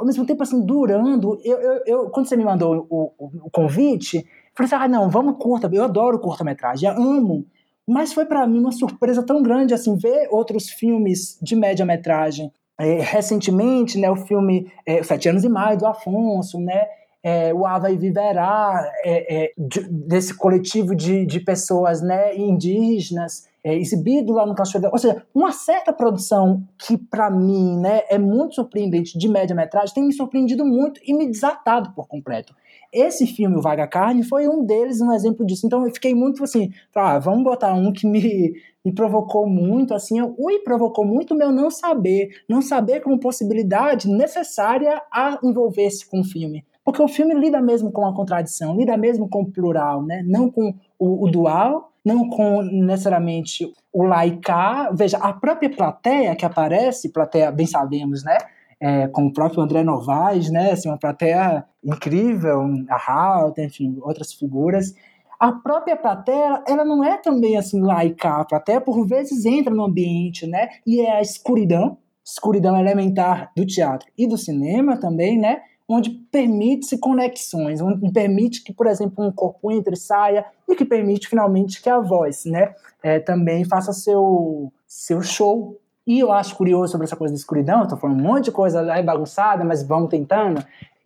ao mesmo tempo, assim, durando. Eu, eu, eu quando você me mandou o, o, o convite, eu falei assim: ah, não, vamos curta. Eu adoro curta-metragem, amo. Mas foi para mim uma surpresa tão grande, assim, ver outros filmes de média-metragem. É, recentemente, né, o filme é, Sete Anos e Mais, do Afonso, né? É, o Ava e Viverá, é, é, de, desse coletivo de, de pessoas né, indígenas, é, exibido lá no Cachorro. Ou seja, uma certa produção que, para mim, né, é muito surpreendente de média-metragem, tem me surpreendido muito e me desatado por completo. Esse filme, O Vaga Carne, foi um deles, um exemplo disso. Então eu fiquei muito assim, ah, vamos botar um que me, me provocou muito, assim, eu, me provocou muito o meu não saber, não saber como possibilidade necessária a envolver-se com o filme. Porque o filme lida mesmo com a contradição, lida mesmo com o plural, né? não com o, o dual, não com necessariamente o laicar. Veja, a própria plateia que aparece, plateia, bem sabemos, né? É, com o próprio André Novaes, né? Assim, uma plateia incrível, a Halt, enfim, outras figuras. A própria plateia, ela não é também assim laica. A plateia, por vezes, entra no ambiente, né? E é a escuridão, escuridão elementar do teatro e do cinema também, né? Onde permite-se conexões, onde permite que, por exemplo, um corpo entre e saia e que permite finalmente que a voz né, é, também faça seu, seu show. E eu acho curioso sobre essa coisa da escuridão, estou falando um monte de coisa aí bagunçada, mas vamos tentando,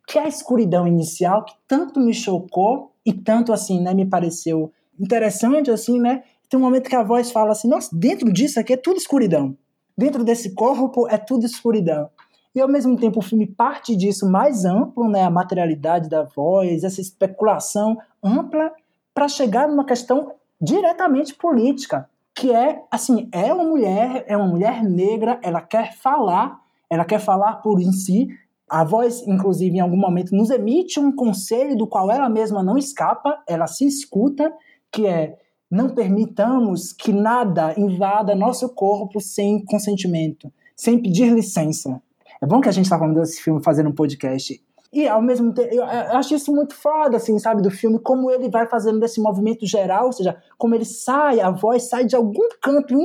que a escuridão inicial que tanto me chocou e tanto assim, né, me pareceu interessante, assim, né, tem um momento que a voz fala assim, nossa, dentro disso aqui é tudo escuridão. Dentro desse corpo é tudo escuridão. E ao mesmo tempo o filme parte disso mais amplo, né, a materialidade da voz, essa especulação ampla para chegar numa questão diretamente política, que é assim, é uma mulher, é uma mulher negra, ela quer falar, ela quer falar por em si. A voz, inclusive, em algum momento nos emite um conselho do qual ela mesma não escapa, ela se escuta, que é não permitamos que nada invada nosso corpo sem consentimento, sem pedir licença. É bom que a gente tá falando desse filme fazendo um podcast. E ao mesmo tempo, eu, acho isso muito foda, assim, sabe, do filme, como ele vai fazendo desse movimento geral, ou seja, como ele sai, a voz sai de algum canto,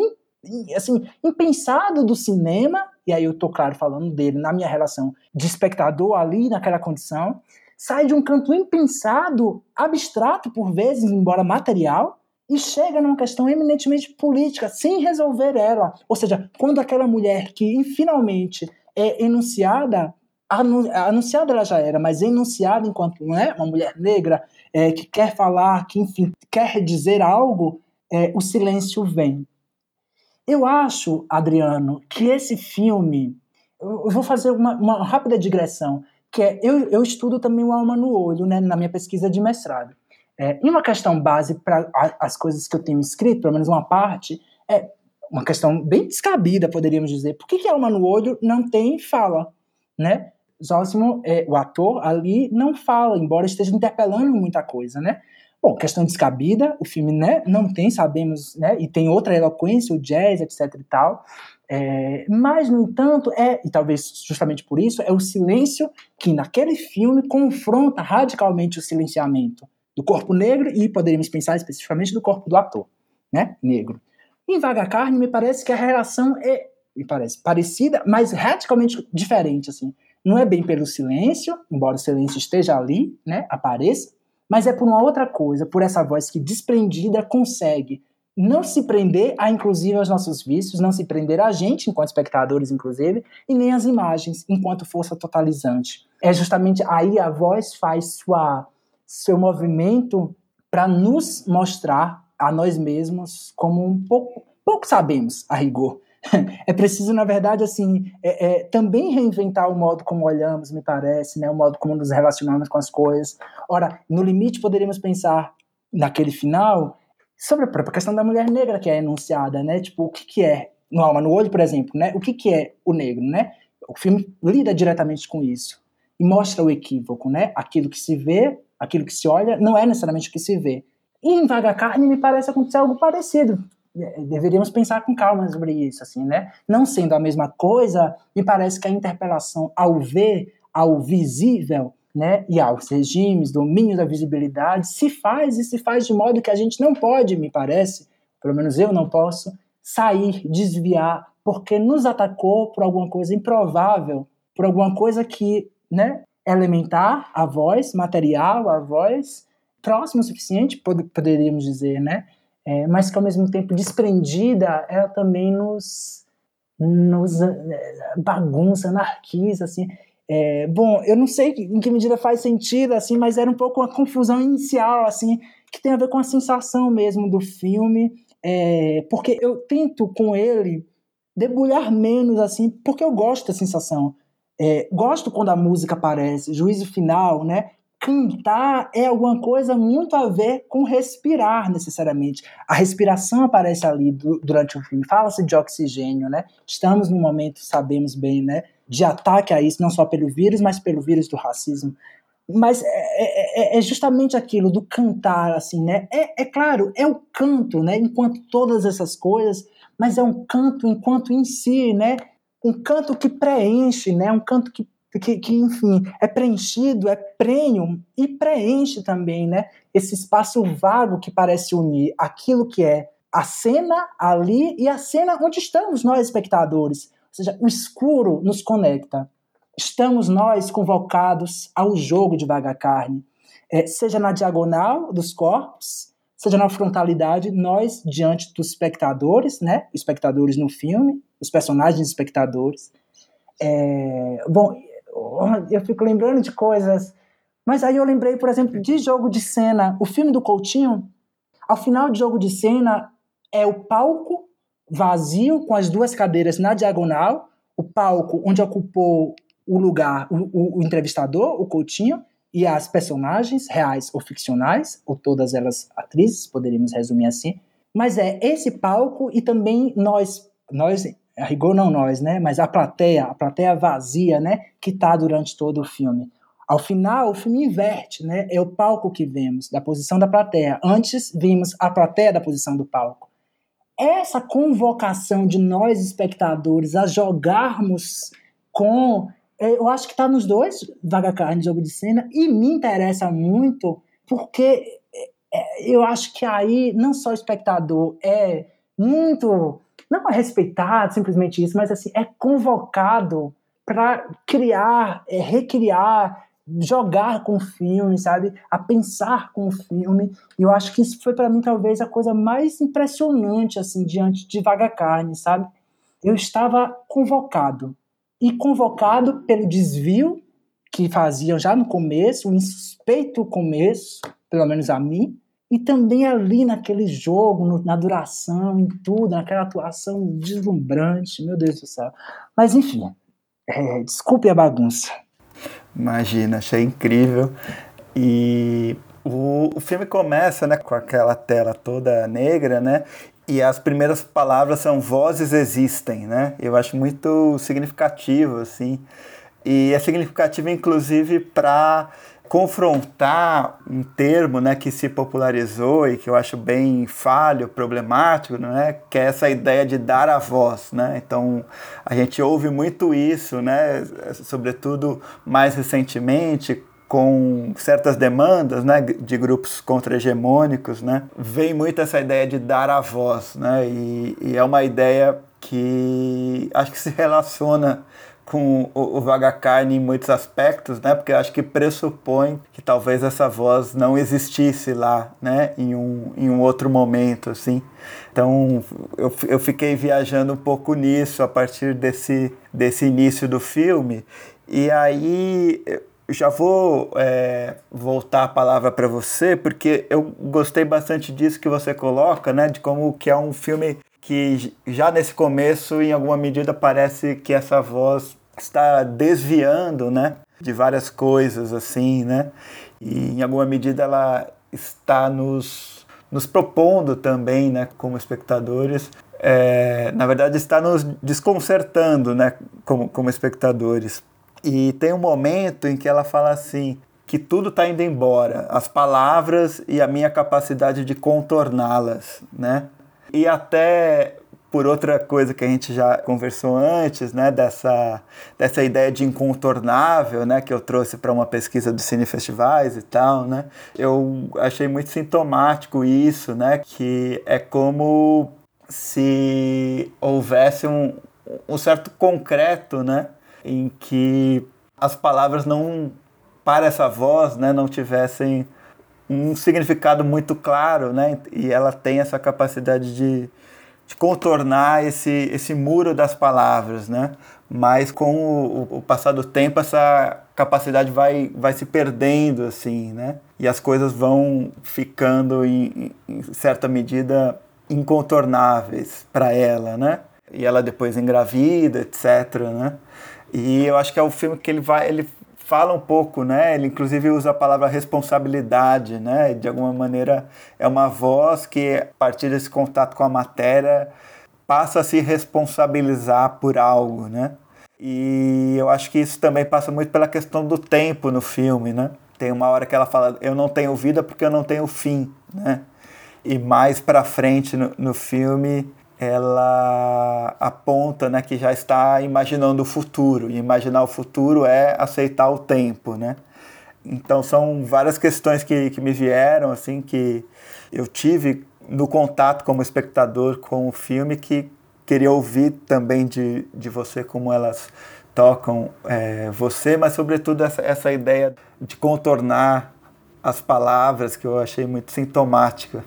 assim, impensado do cinema, e aí eu tô, claro, falando dele na minha relação de espectador ali, naquela condição, sai de um canto impensado, abstrato por vezes, embora material, e chega numa questão eminentemente política, sem resolver ela. Ou seja, quando aquela mulher que finalmente é enunciada, anunciada ela já era, mas enunciada enquanto é uma mulher negra é, que quer falar, que enfim quer dizer algo, é, o silêncio vem. Eu acho, Adriano, que esse filme, eu vou fazer uma, uma rápida digressão, que é eu, eu estudo também o alma no olho, né, na minha pesquisa de mestrado. É, e uma questão base para as coisas que eu tenho escrito, pelo menos uma parte, é uma questão bem descabida, poderíamos dizer. Por que, que Alma no Olho não tem fala? Né? Zósimo, é, o ator ali, não fala, embora esteja interpelando muita coisa, né? Bom, questão descabida, o filme né, não tem, sabemos, né, e tem outra eloquência, o jazz, etc e tal, é, mas, no entanto, é, e talvez justamente por isso, é o silêncio que naquele filme confronta radicalmente o silenciamento do corpo negro e poderíamos pensar especificamente do corpo do ator, né, negro. Em Vaga Carne, me parece que a relação é, me parece, parecida, mas radicalmente diferente, assim. Não é bem pelo silêncio, embora o silêncio esteja ali, né, apareça, mas é por uma outra coisa, por essa voz que desprendida consegue não se prender a inclusive aos nossos vícios, não se prender a gente enquanto espectadores inclusive, e nem as imagens enquanto força totalizante. É justamente aí a voz faz sua seu movimento para nos mostrar a nós mesmos como um pouco, pouco sabemos a rigor. *laughs* É preciso, na verdade, assim, é, é, também reinventar o modo como olhamos, me parece, né, o modo como nos relacionamos com as coisas. Ora, no limite, poderíamos pensar naquele final sobre a própria questão da mulher negra que é enunciada, né? Tipo, o que, que é no alma no olho, por exemplo, né? O que, que é o negro, né? O filme lida diretamente com isso e mostra o equívoco, né? Aquilo que se vê aquilo que se olha não é necessariamente o que se vê. E em Vaga Carne me parece acontecer algo parecido. É, deveríamos pensar com calma sobre isso, assim, né? Não sendo a mesma coisa, me parece que a interpelação ao ver, ao visível, né, e aos regimes, domínio da visibilidade, se faz e se faz de modo que a gente não pode, me parece, pelo menos eu não posso, sair, desviar, porque nos atacou por alguma coisa improvável, por alguma coisa que, né, elementar, a voz, material, a voz, próximo o suficiente, pod poderíamos dizer, né? É, mas que ao mesmo tempo desprendida, ela também nos, nos é, bagunça, anarquiza, assim. É, bom, eu não sei em que medida faz sentido, assim, mas era um pouco uma confusão inicial, assim, que tem a ver com a sensação mesmo do filme, é, porque eu tento com ele debulhar menos, assim, porque eu gosto da sensação. É, gosto quando a música aparece, juízo final, né? Cantar é alguma coisa muito a ver com respirar, necessariamente. A respiração aparece ali do, durante o filme. Fala-se de oxigênio, né? Estamos num momento, sabemos bem, né? De ataque a isso, não só pelo vírus, mas pelo vírus do racismo. Mas é, é, é, é justamente aquilo do cantar, assim, né? É, é claro, é o canto, né? Enquanto todas essas coisas, mas é um canto enquanto em si, né? um canto que preenche, né? um canto que, que, que, enfim, é preenchido, é prenho e preenche também né? esse espaço vago que parece unir aquilo que é a cena ali e a cena onde estamos nós, espectadores. Ou seja, o escuro nos conecta. Estamos nós convocados ao jogo de vaga carne, é, seja na diagonal dos corpos, seja na frontalidade, nós diante dos espectadores, né? Espectadores no filme, os personagens espectadores. É, bom, eu fico lembrando de coisas, mas aí eu lembrei, por exemplo, de jogo de cena. O filme do Coutinho, ao final de jogo de cena, é o palco vazio com as duas cadeiras na diagonal, o palco onde ocupou o lugar o, o, o entrevistador, o Coutinho, e as personagens reais ou ficcionais, ou todas elas atrizes, poderíamos resumir assim. Mas é esse palco e também nós, nós a rigor não nós, né? Mas a plateia, a plateia vazia, né? Que está durante todo o filme. Ao final, o filme inverte, né? É o palco que vemos, da posição da plateia. Antes, vimos a plateia da posição do palco. Essa convocação de nós, espectadores, a jogarmos com. É, eu acho que está nos dois, Vaga Carne, Jogo de Cena, e me interessa muito, porque é, eu acho que aí, não só o espectador é muito não é respeitado simplesmente isso, mas assim, é convocado para criar, é, recriar, jogar com o filme, sabe? A pensar com o filme. E eu acho que isso foi para mim talvez a coisa mais impressionante assim diante de Vaga Carne, sabe? Eu estava convocado e convocado pelo desvio que faziam já no começo, um insuspeito começo, pelo menos a mim, e também ali naquele jogo, no, na duração, em tudo, naquela atuação deslumbrante, meu Deus do céu. Mas enfim, é, desculpe a bagunça. Imagina, achei incrível. E o, o filme começa né, com aquela tela toda negra, né? E as primeiras palavras são vozes existem, né? Eu acho muito significativo, assim. E é significativo, inclusive, para confrontar um termo né, que se popularizou e que eu acho bem falho, problemático, né, que é essa ideia de dar a voz. Né? Então, a gente ouve muito isso, né, sobretudo mais recentemente, com certas demandas né, de grupos contra-hegemônicos, né, vem muito essa ideia de dar a voz. Né, e, e é uma ideia que acho que se relaciona com o, o Vaga Carne em muitos aspectos, né? Porque acho que pressupõe que talvez essa voz não existisse lá, né? Em um, em um outro momento, assim. Então eu, eu fiquei viajando um pouco nisso a partir desse, desse início do filme. E aí já vou é, voltar a palavra para você, porque eu gostei bastante disso que você coloca, né? De como que é um filme que já nesse começo, em alguma medida, parece que essa voz está desviando, né, de várias coisas assim, né? E em alguma medida ela está nos, nos propondo também, né, como espectadores, é, na verdade está nos desconcertando, né, como, como espectadores. E tem um momento em que ela fala assim, que tudo está indo embora, as palavras e a minha capacidade de contorná-las, né? E até por outra coisa que a gente já conversou antes, né, dessa, dessa ideia de incontornável, né, que eu trouxe para uma pesquisa dos cinefestivais e tal, né, eu achei muito sintomático isso, né, que é como se houvesse um, um certo concreto, né, em que as palavras não, para essa voz, né, não tivessem um significado muito claro, né, e ela tem essa capacidade de de contornar esse, esse muro das palavras, né? Mas com o, o, passar do tempo, essa capacidade vai, vai se perdendo, assim, né? E as coisas vão ficando, em, em certa medida, incontornáveis para ela, né? E ela depois engravida, etc, né? E eu acho que é o filme que ele vai, ele fala um pouco, né? Ele inclusive usa a palavra responsabilidade, né? De alguma maneira é uma voz que a partir desse contato com a matéria passa a se responsabilizar por algo, né? E eu acho que isso também passa muito pela questão do tempo no filme, né? Tem uma hora que ela fala: "Eu não tenho vida porque eu não tenho fim", né? E mais para frente no, no filme ela aponta né, que já está imaginando o futuro, e imaginar o futuro é aceitar o tempo, né? Então são várias questões que, que me vieram, assim, que eu tive no contato como espectador com o filme, que queria ouvir também de, de você como elas tocam é, você, mas sobretudo essa, essa ideia de contornar as palavras que eu achei muito sintomática.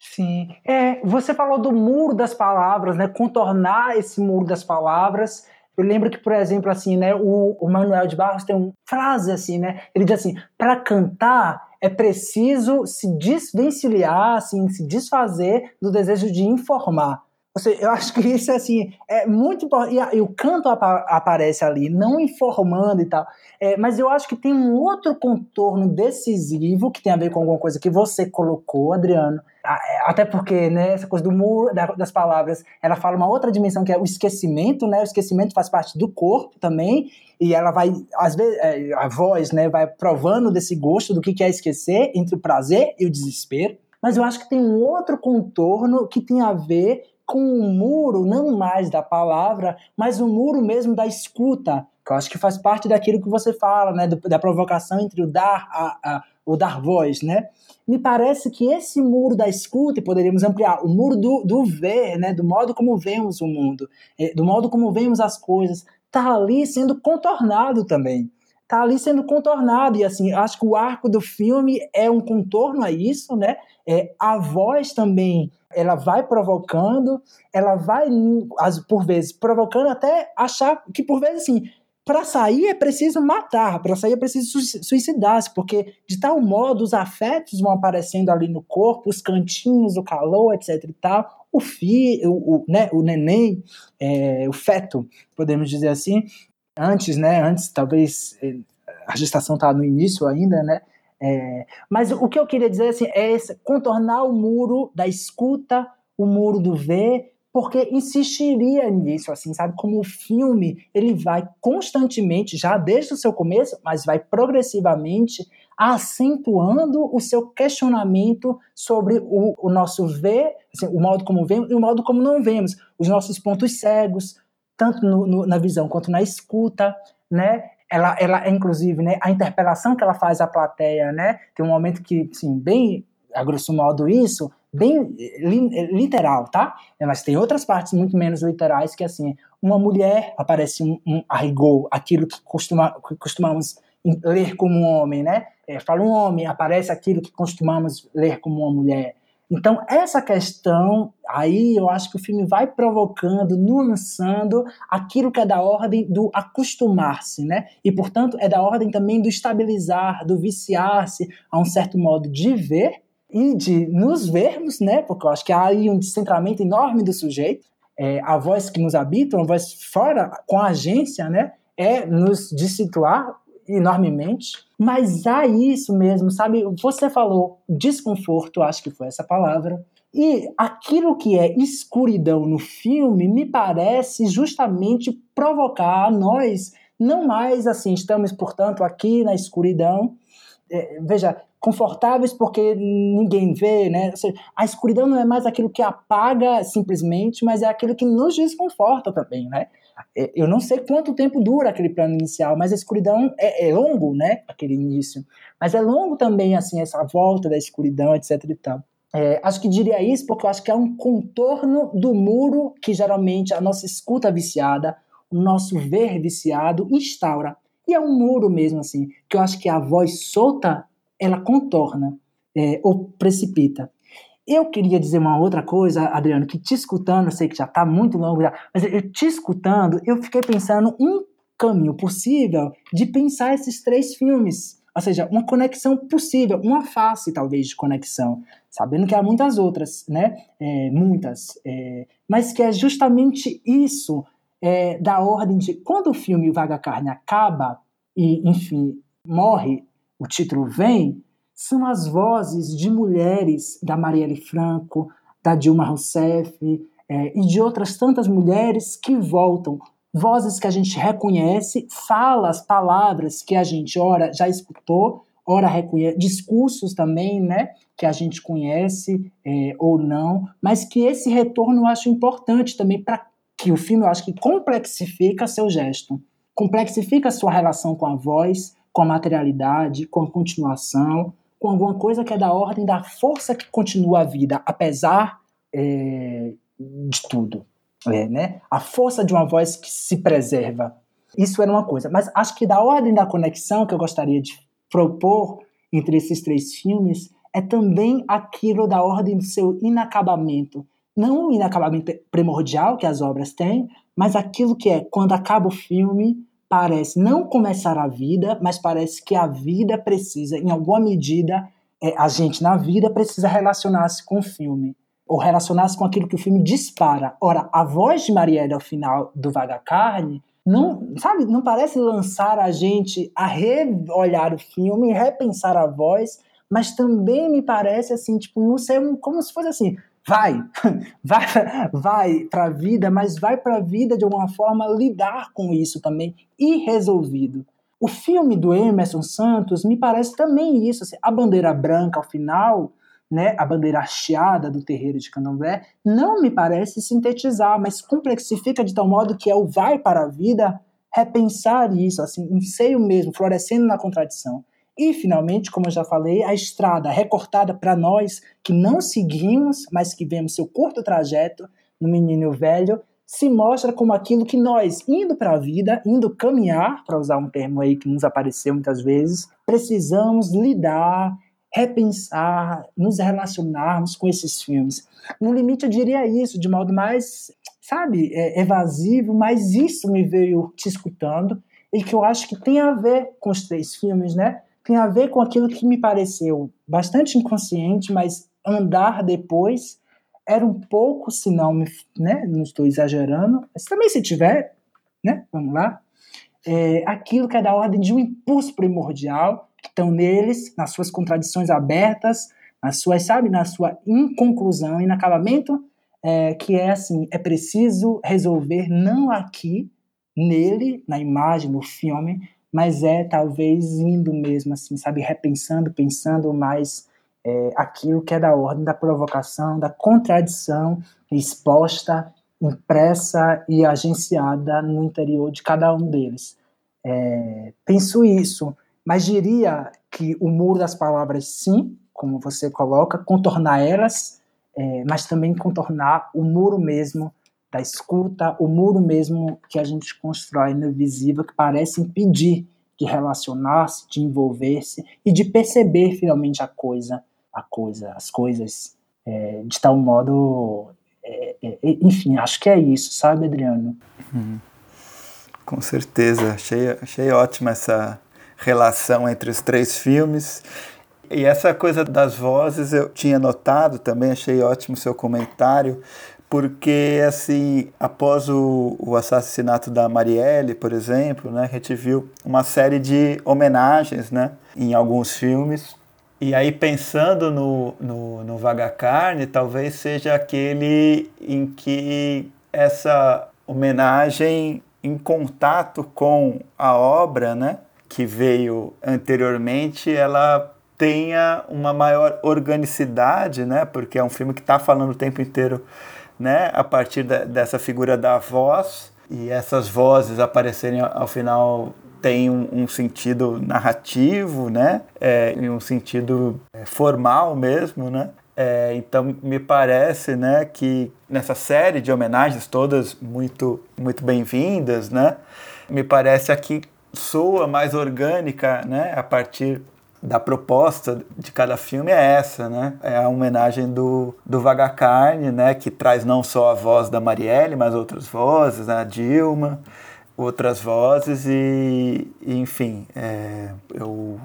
Sim. É, você falou do muro das palavras, né? Contornar esse muro das palavras. Eu lembro que, por exemplo, assim, né, o, o Manuel de Barros tem uma frase assim, né? Ele diz assim: para cantar é preciso se desvencilhar, assim, se desfazer do desejo de informar. Eu acho que isso assim é muito importante. E, o canto apa aparece ali, não informando e tal. É, mas eu acho que tem um outro contorno decisivo que tem a ver com alguma coisa que você colocou, Adriano. É, até porque, né, essa coisa do muro das palavras, ela fala uma outra dimensão que é o esquecimento, né? O esquecimento faz parte do corpo também, e ela vai, às vezes, é, a voz, né, vai provando desse gosto do que é esquecer entre o prazer e o desespero. Mas eu acho que tem um outro contorno que tem a ver com um muro, não mais da palavra, mas um muro mesmo da escuta, que eu acho que faz parte daquilo que você fala, né, da provocação entre o dar, a, a, o dar voz, né? Me parece que esse muro da escuta, e poderíamos ampliar, o muro do, do ver, né, do modo como vemos o mundo, é, do modo como vemos as coisas, tá ali sendo contornado também. tá ali sendo contornado. E assim, acho que o arco do filme é um contorno a isso, né? É, a voz também, ela vai provocando, ela vai, por vezes, provocando até achar que, por vezes, assim, para sair é preciso matar, para sair é preciso suicidar-se, porque de tal modo os afetos vão aparecendo ali no corpo, os cantinhos, o calor, etc e tal. O filho, o, né, o neném, é, o feto, podemos dizer assim, antes, né? Antes, talvez eh, a gestação está no início ainda, né? É, mas o que eu queria dizer assim, é esse, contornar o muro da escuta, o muro do ver, porque insistiria nisso, assim, sabe? Como o filme ele vai constantemente, já desde o seu começo, mas vai progressivamente acentuando o seu questionamento sobre o, o nosso ver, assim, o modo como vemos e o modo como não vemos, os nossos pontos cegos, tanto no, no, na visão quanto na escuta, né? Ela, ela, inclusive, né, a interpelação que ela faz à plateia, né? Tem um momento que, assim, bem, a grosso modo isso, bem li, literal, tá? Mas tem outras partes muito menos literais que, assim, uma mulher aparece um, um a rigor, aquilo que, costuma, que costumamos ler como um homem, né? É, fala um homem, aparece aquilo que costumamos ler como uma mulher. Então, essa questão, aí eu acho que o filme vai provocando, nuançando aquilo que é da ordem do acostumar-se, né? E, portanto, é da ordem também do estabilizar, do viciar-se a um certo modo de ver e de nos vermos, né? Porque eu acho que há aí um descentramento enorme do sujeito. É, a voz que nos habita, uma voz fora, com a agência, né? É nos de situar enormemente, mas há isso mesmo, sabe? Você falou desconforto, acho que foi essa palavra. E aquilo que é escuridão no filme me parece justamente provocar a nós, não mais assim, estamos, portanto, aqui na escuridão. É, veja, confortáveis porque ninguém vê, né? Seja, a escuridão não é mais aquilo que apaga simplesmente, mas é aquilo que nos desconforta também, né? É, eu não sei quanto tempo dura aquele plano inicial, mas a escuridão é, é, longo, né? Aquele início. Mas é longo também, assim, essa volta da escuridão, etc e tal. É, acho que diria isso porque eu acho que é um contorno do muro que geralmente a nossa escuta viciada, o nosso ver viciado instaura. E é um muro mesmo, assim, que eu acho que a voz solta, ela contorna é, ou precipita. Eu queria dizer uma outra coisa, Adriano, que te escutando, eu sei que já está muito longo já, mas eu te escutando, eu fiquei pensando um caminho possível de pensar esses três filmes. Ou seja, uma conexão possível, uma face talvez de conexão, sabendo que há muitas outras, né? É, muitas. É, mas que é justamente isso é, da ordem de quando o filme Vaga Carne acaba e, enfim, morre, o título vem, são as vozes de mulheres da Marielle Franco, da Dilma Rousseff é, e de outras tantas mulheres que voltam. Vozes que a gente reconhece, falas, palavras que a gente, ora, já escutou, ora reconhece, discursos também, né, que a gente conhece é, ou não, mas que esse retorno eu acho importante também para que o filme, eu acho que complexifica seu gesto, complexifica sua relação com a voz, com a materialidade, com a continuação, com alguma coisa que é da ordem da força que continua a vida, apesar é, de tudo. É, né? A força de uma voz que se preserva. Isso era uma coisa. Mas acho que da ordem da conexão que eu gostaria de propor entre esses três filmes é também aquilo da ordem do seu inacabamento. Não o inacabamento primordial que as obras têm, mas aquilo que é quando acaba o filme, parece não começar a vida, mas parece que a vida precisa, em alguma medida, é, a gente na vida precisa relacionar-se com o filme, ou relacionar-se com aquilo que o filme dispara. Ora, a voz de Marielle ao final do Vaga Carne não, sabe, não parece lançar a gente a reolhar o filme, repensar a voz, mas também me parece assim, tipo, não sei, como se fosse assim, *laughs* vai, vai, vai para a vida, mas vai para a vida de alguma forma lidar com isso também irresolvido. O filme do Emerson Santos me parece também isso, assim, a bandeira branca ao final, né, a bandeira hasteada do terreiro de Candomblé, não me parece sintetizar, mas complexifica de tal modo que é o vai para a vida repensar isso, assim, um seio mesmo, florescendo na contradição. E, finalmente, como eu já falei, a estrada recortada para nós que não seguimos, mas que vemos seu curto trajeto no Menino Velho, se mostra como aquilo que nós, indo para a vida, indo caminhar, para usar um termo aí que nos apareceu muitas vezes, precisamos lidar, repensar, nos relacionarmos com esses filmes. No limite, eu diria isso de modo mais, sabe, é, evasivo, mas isso me veio te escutando e que eu acho que tem a ver com os três filmes, né? Tem a ver com aquilo que me pareceu bastante inconsciente, mas andar depois era um pouco, se não, né, não estou exagerando, mas também se tiver, né, vamos lá, é, aquilo que é da ordem de um impulso primordial, que estão neles, nas suas contradições abertas, nas suas, sabe, na sua inconclusão, inacabamento, é, que é assim, é preciso resolver não aqui, nele, na imagem, no filme, mas é talvez indo mesmo assim, sabe, repensando, pensando mais é, aquilo que é da ordem da provocação, da contradição exposta, impressa e agenciada no interior de cada um deles. É, penso isso, mas diria que o muro das palavras, sim, como você coloca, contornar elas, é, mas também contornar o muro mesmo da escuta, o muro mesmo que a gente constrói no visível, que parece impedir de relacionar-se, de envolver-se e de perceber finalmente a coisa a coisa, as coisas é, de tal modo. É, é, é, enfim, acho que é isso, sabe, Adriano? Hum, com certeza. Achei, achei ótima essa relação entre os três filmes. E essa coisa das vozes eu tinha notado também, achei ótimo o seu comentário, porque assim, após o, o assassinato da Marielle, por exemplo, né, a gente viu uma série de homenagens né, em alguns filmes. E aí, pensando no, no, no Vaga Carne, talvez seja aquele em que essa homenagem em contato com a obra, né, que veio anteriormente, ela tenha uma maior organicidade, né, porque é um filme que está falando o tempo inteiro, né, a partir da, dessa figura da voz e essas vozes aparecerem ao final tem um, um sentido narrativo, né? É, um sentido é, formal mesmo, né? É, então me parece, né, que nessa série de homenagens todas muito muito bem-vindas, né? Me parece aqui soa mais orgânica, né? A partir da proposta de cada filme é essa, né? É a homenagem do, do Vaga Carne, né? Que traz não só a voz da Marielle, mas outras vozes, né? a Dilma, outras vozes e, enfim, é, eu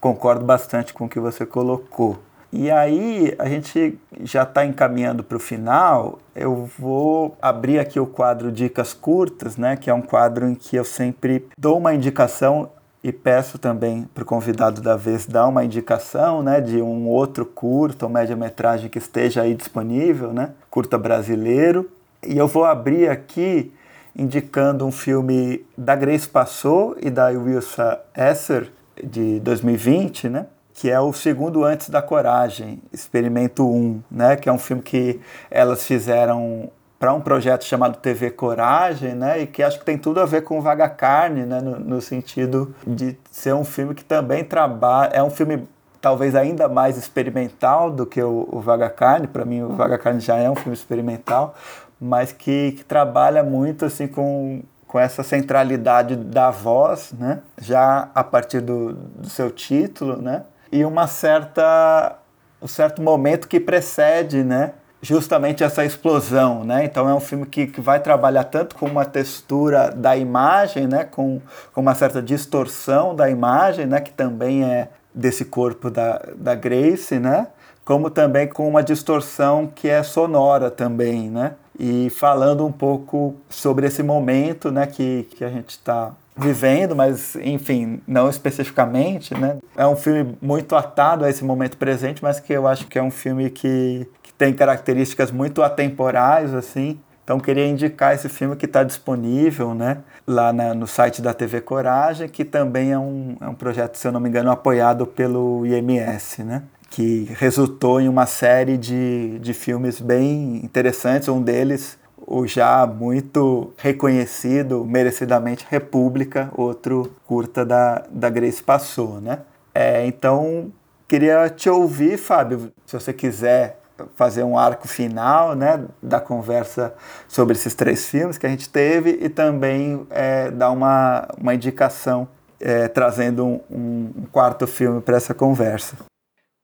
concordo bastante com o que você colocou. E aí, a gente já está encaminhando para o final. Eu vou abrir aqui o quadro Dicas Curtas, né, que é um quadro em que eu sempre dou uma indicação e peço também para o convidado da vez dar uma indicação né, de um outro curta ou média-metragem que esteja aí disponível, né, curta brasileiro. E eu vou abrir aqui indicando um filme da Grace Passou e da Wilsa Esser, de 2020, né? que é o segundo Antes da Coragem, Experimento 1, né? que é um filme que elas fizeram para um projeto chamado TV Coragem, né? E que acho que tem tudo a ver com Vaga Carne, né? No, no sentido de ser um filme que também trabalha. É um filme talvez ainda mais experimental do que o, o Vaga Carne. Para mim, o Vaga Carne já é um filme experimental, mas que, que trabalha muito assim com, com essa centralidade da voz, né? já a partir do, do seu título, né? e uma certa, um certo momento que precede né? Justamente essa explosão. Né? Então é um filme que, que vai trabalhar tanto com uma textura da imagem, né? com, com uma certa distorção da imagem, né? que também é desse corpo da, da Grace, né? como também com uma distorção que é sonora também, né? E falando um pouco sobre esse momento, né, que, que a gente está vivendo, mas enfim, não especificamente, né? É um filme muito atado a esse momento presente, mas que eu acho que é um filme que, tem características muito atemporais, assim. Então queria indicar esse filme que está disponível, né, lá na, no site da TV Coragem, que também é um, é um projeto, se eu não me engano, apoiado pelo IMS, né? que resultou em uma série de, de filmes bem interessantes. Um deles, o já muito reconhecido, merecidamente República, outro curta da, da Grace Passou, né? É, então, queria te ouvir, Fábio, se você quiser fazer um arco final né, da conversa sobre esses três filmes que a gente teve e também é, dar uma, uma indicação é, trazendo um, um, quarto filme para essa conversa.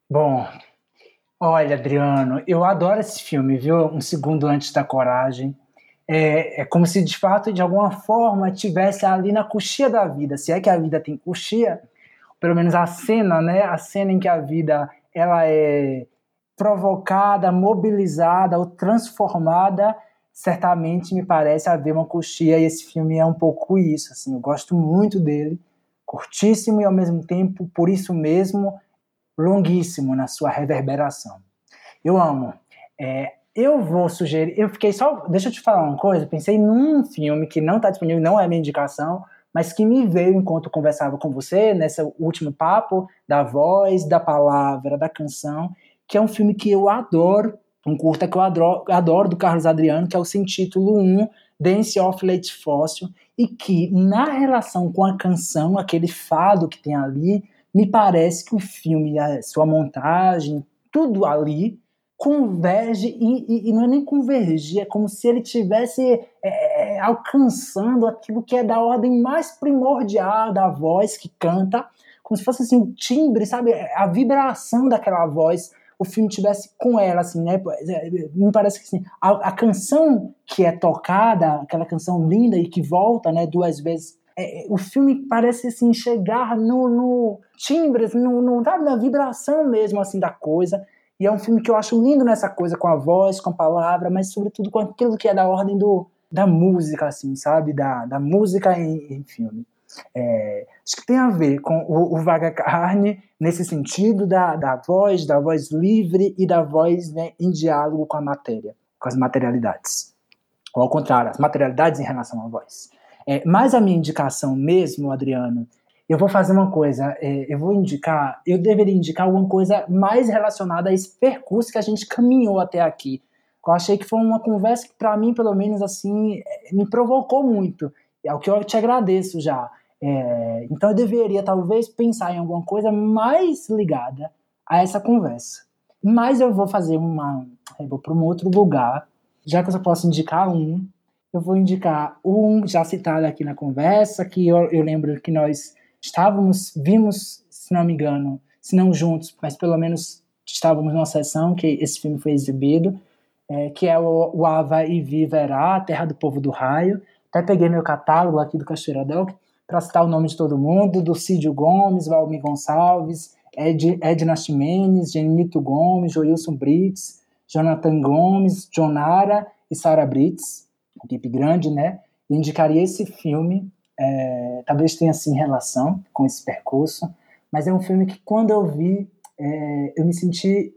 Bom, olha, Adriano, eu adoro esse filme, viu? Um segundo antes da coragem. É, é como se de fato, de alguma forma, tivesse ali na coxia da vida. Se é que a vida tem coxia, pelo menos a cena, né? A cena em que a vida ela é provocada, mobilizada ou transformada, certamente me parece haver uma coxia e esse filme é um pouco isso, assim, eu gosto muito dele, curtíssimo e ao mesmo tempo, por isso mesmo, longuíssimo na sua reverberação. Eu amo. É, eu vou sugerir, eu fiquei só, deixa eu te falar uma coisa, pensei num filme que não está disponível, não é minha indicação, mas que me veio enquanto conversava com você, nesse último papo, da voz, da palavra, da canção, que é um filme que eu adoro, um curta que eu adoro, adoro do Carlos Adriano, que é o sem título 1, Dance of Late Fóssil, e que na relação com a canção, aquele fado que tem ali, me parece que o filme, a sua montagem, tudo ali converge e, e, e, não é nem convergir, é como se ele tivesse é, é, alcançando aquilo que é da ordem mais primordial da voz que canta, como se fosse assim o timbre, sabe, a vibração daquela voz, o filme tivesse com ela, assim, né? Me parece que assim, a, a canção que é tocada, aquela canção linda e que volta, né, duas vezes é, o filme parece assim chegar no, no timbre, no, no, na vibração mesmo assim da coisa. E é um filme que eu acho lindo nessa coisa com a voz, com a palavra, mas sobretudo com aquilo que é da ordem do, da música, assim, sabe? Da, da música em, em filme. É, acho que tem a ver com o, o Vaga Carne nesse sentido da, da voz, da voz livre e da voz né, em diálogo com a matéria, com as materialidades. Ou ao contrário, as materialidades em relação à voz. É, mas a minha indicação mesmo, Adriano, eu vou fazer uma coisa, é, eu vou indicar, eu deveria indicar alguma coisa mais relacionada a esse percurso que a gente caminhou até aqui. Eu achei que foi uma conversa que, para mim, pelo menos, assim, é, me provocou muito. É o que eu te agradeço já. É, então, eu deveria, talvez, pensar em alguma coisa mais ligada a essa conversa. Mas eu vou fazer uma. Eu vou para um outro lugar, já que eu só posso indicar um. Eu vou indicar um já citado aqui na conversa, que eu, eu lembro que nós estávamos, vimos, se não me engano, se não juntos, mas pelo menos estávamos numa sessão que esse filme foi exibido, é, que é o, o Ava e Viverá, Terra do Povo do Raio. Até peguei meu catálogo aqui do Cachoeiradão para citar o nome de todo mundo, do Cídio Gomes, Valmir Gonçalves, Ed, Edna Ximenes, Genito Gomes, Joilson Brits, Jonathan Gomes, Jonara e Sara Brits, equipe grande, né? Eu indicaria esse filme é, talvez tenha assim relação com esse percurso, mas é um filme que quando eu vi, é, eu me senti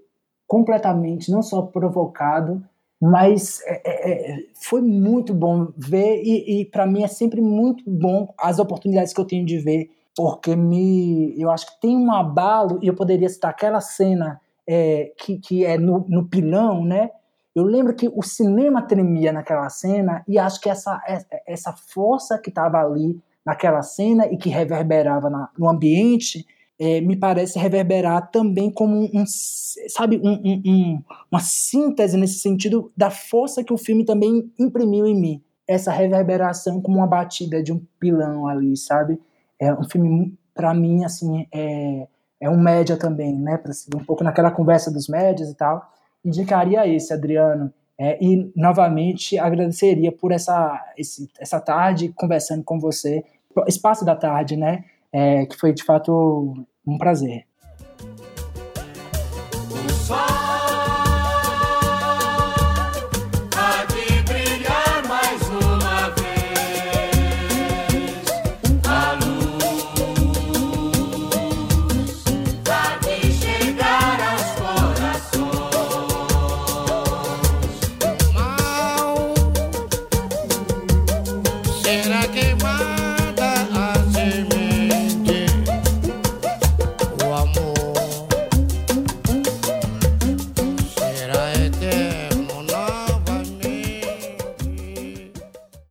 completamente não só provocado, mas é, é, é foi muito bom ver e, e para mim é sempre muito bom as oportunidades que eu tenho de ver, porque me, eu acho que tem um abalo e eu poderia citar aquela cena é, que, que é no, no pilão, né? Eu lembro que o cinema tremia naquela cena e acho que essa, essa força que estava ali naquela cena e que reverberava na, no ambiente é, me parece reverberar também como um, sabe, um, um, um, uma síntese nesse sentido da força que o filme também imprimiu em mim. Essa reverberação como uma batida de um pilão ali, sabe? É um filme, para mim, assim, é, é um média também, né? Para seguir um pouco naquela conversa dos médias e tal indicaria esse, Adriano. É, e, novamente, agradeceria por essa, esse, essa tarde conversando com você, espaço da tarde, né? É, que foi, de fato, um prazer.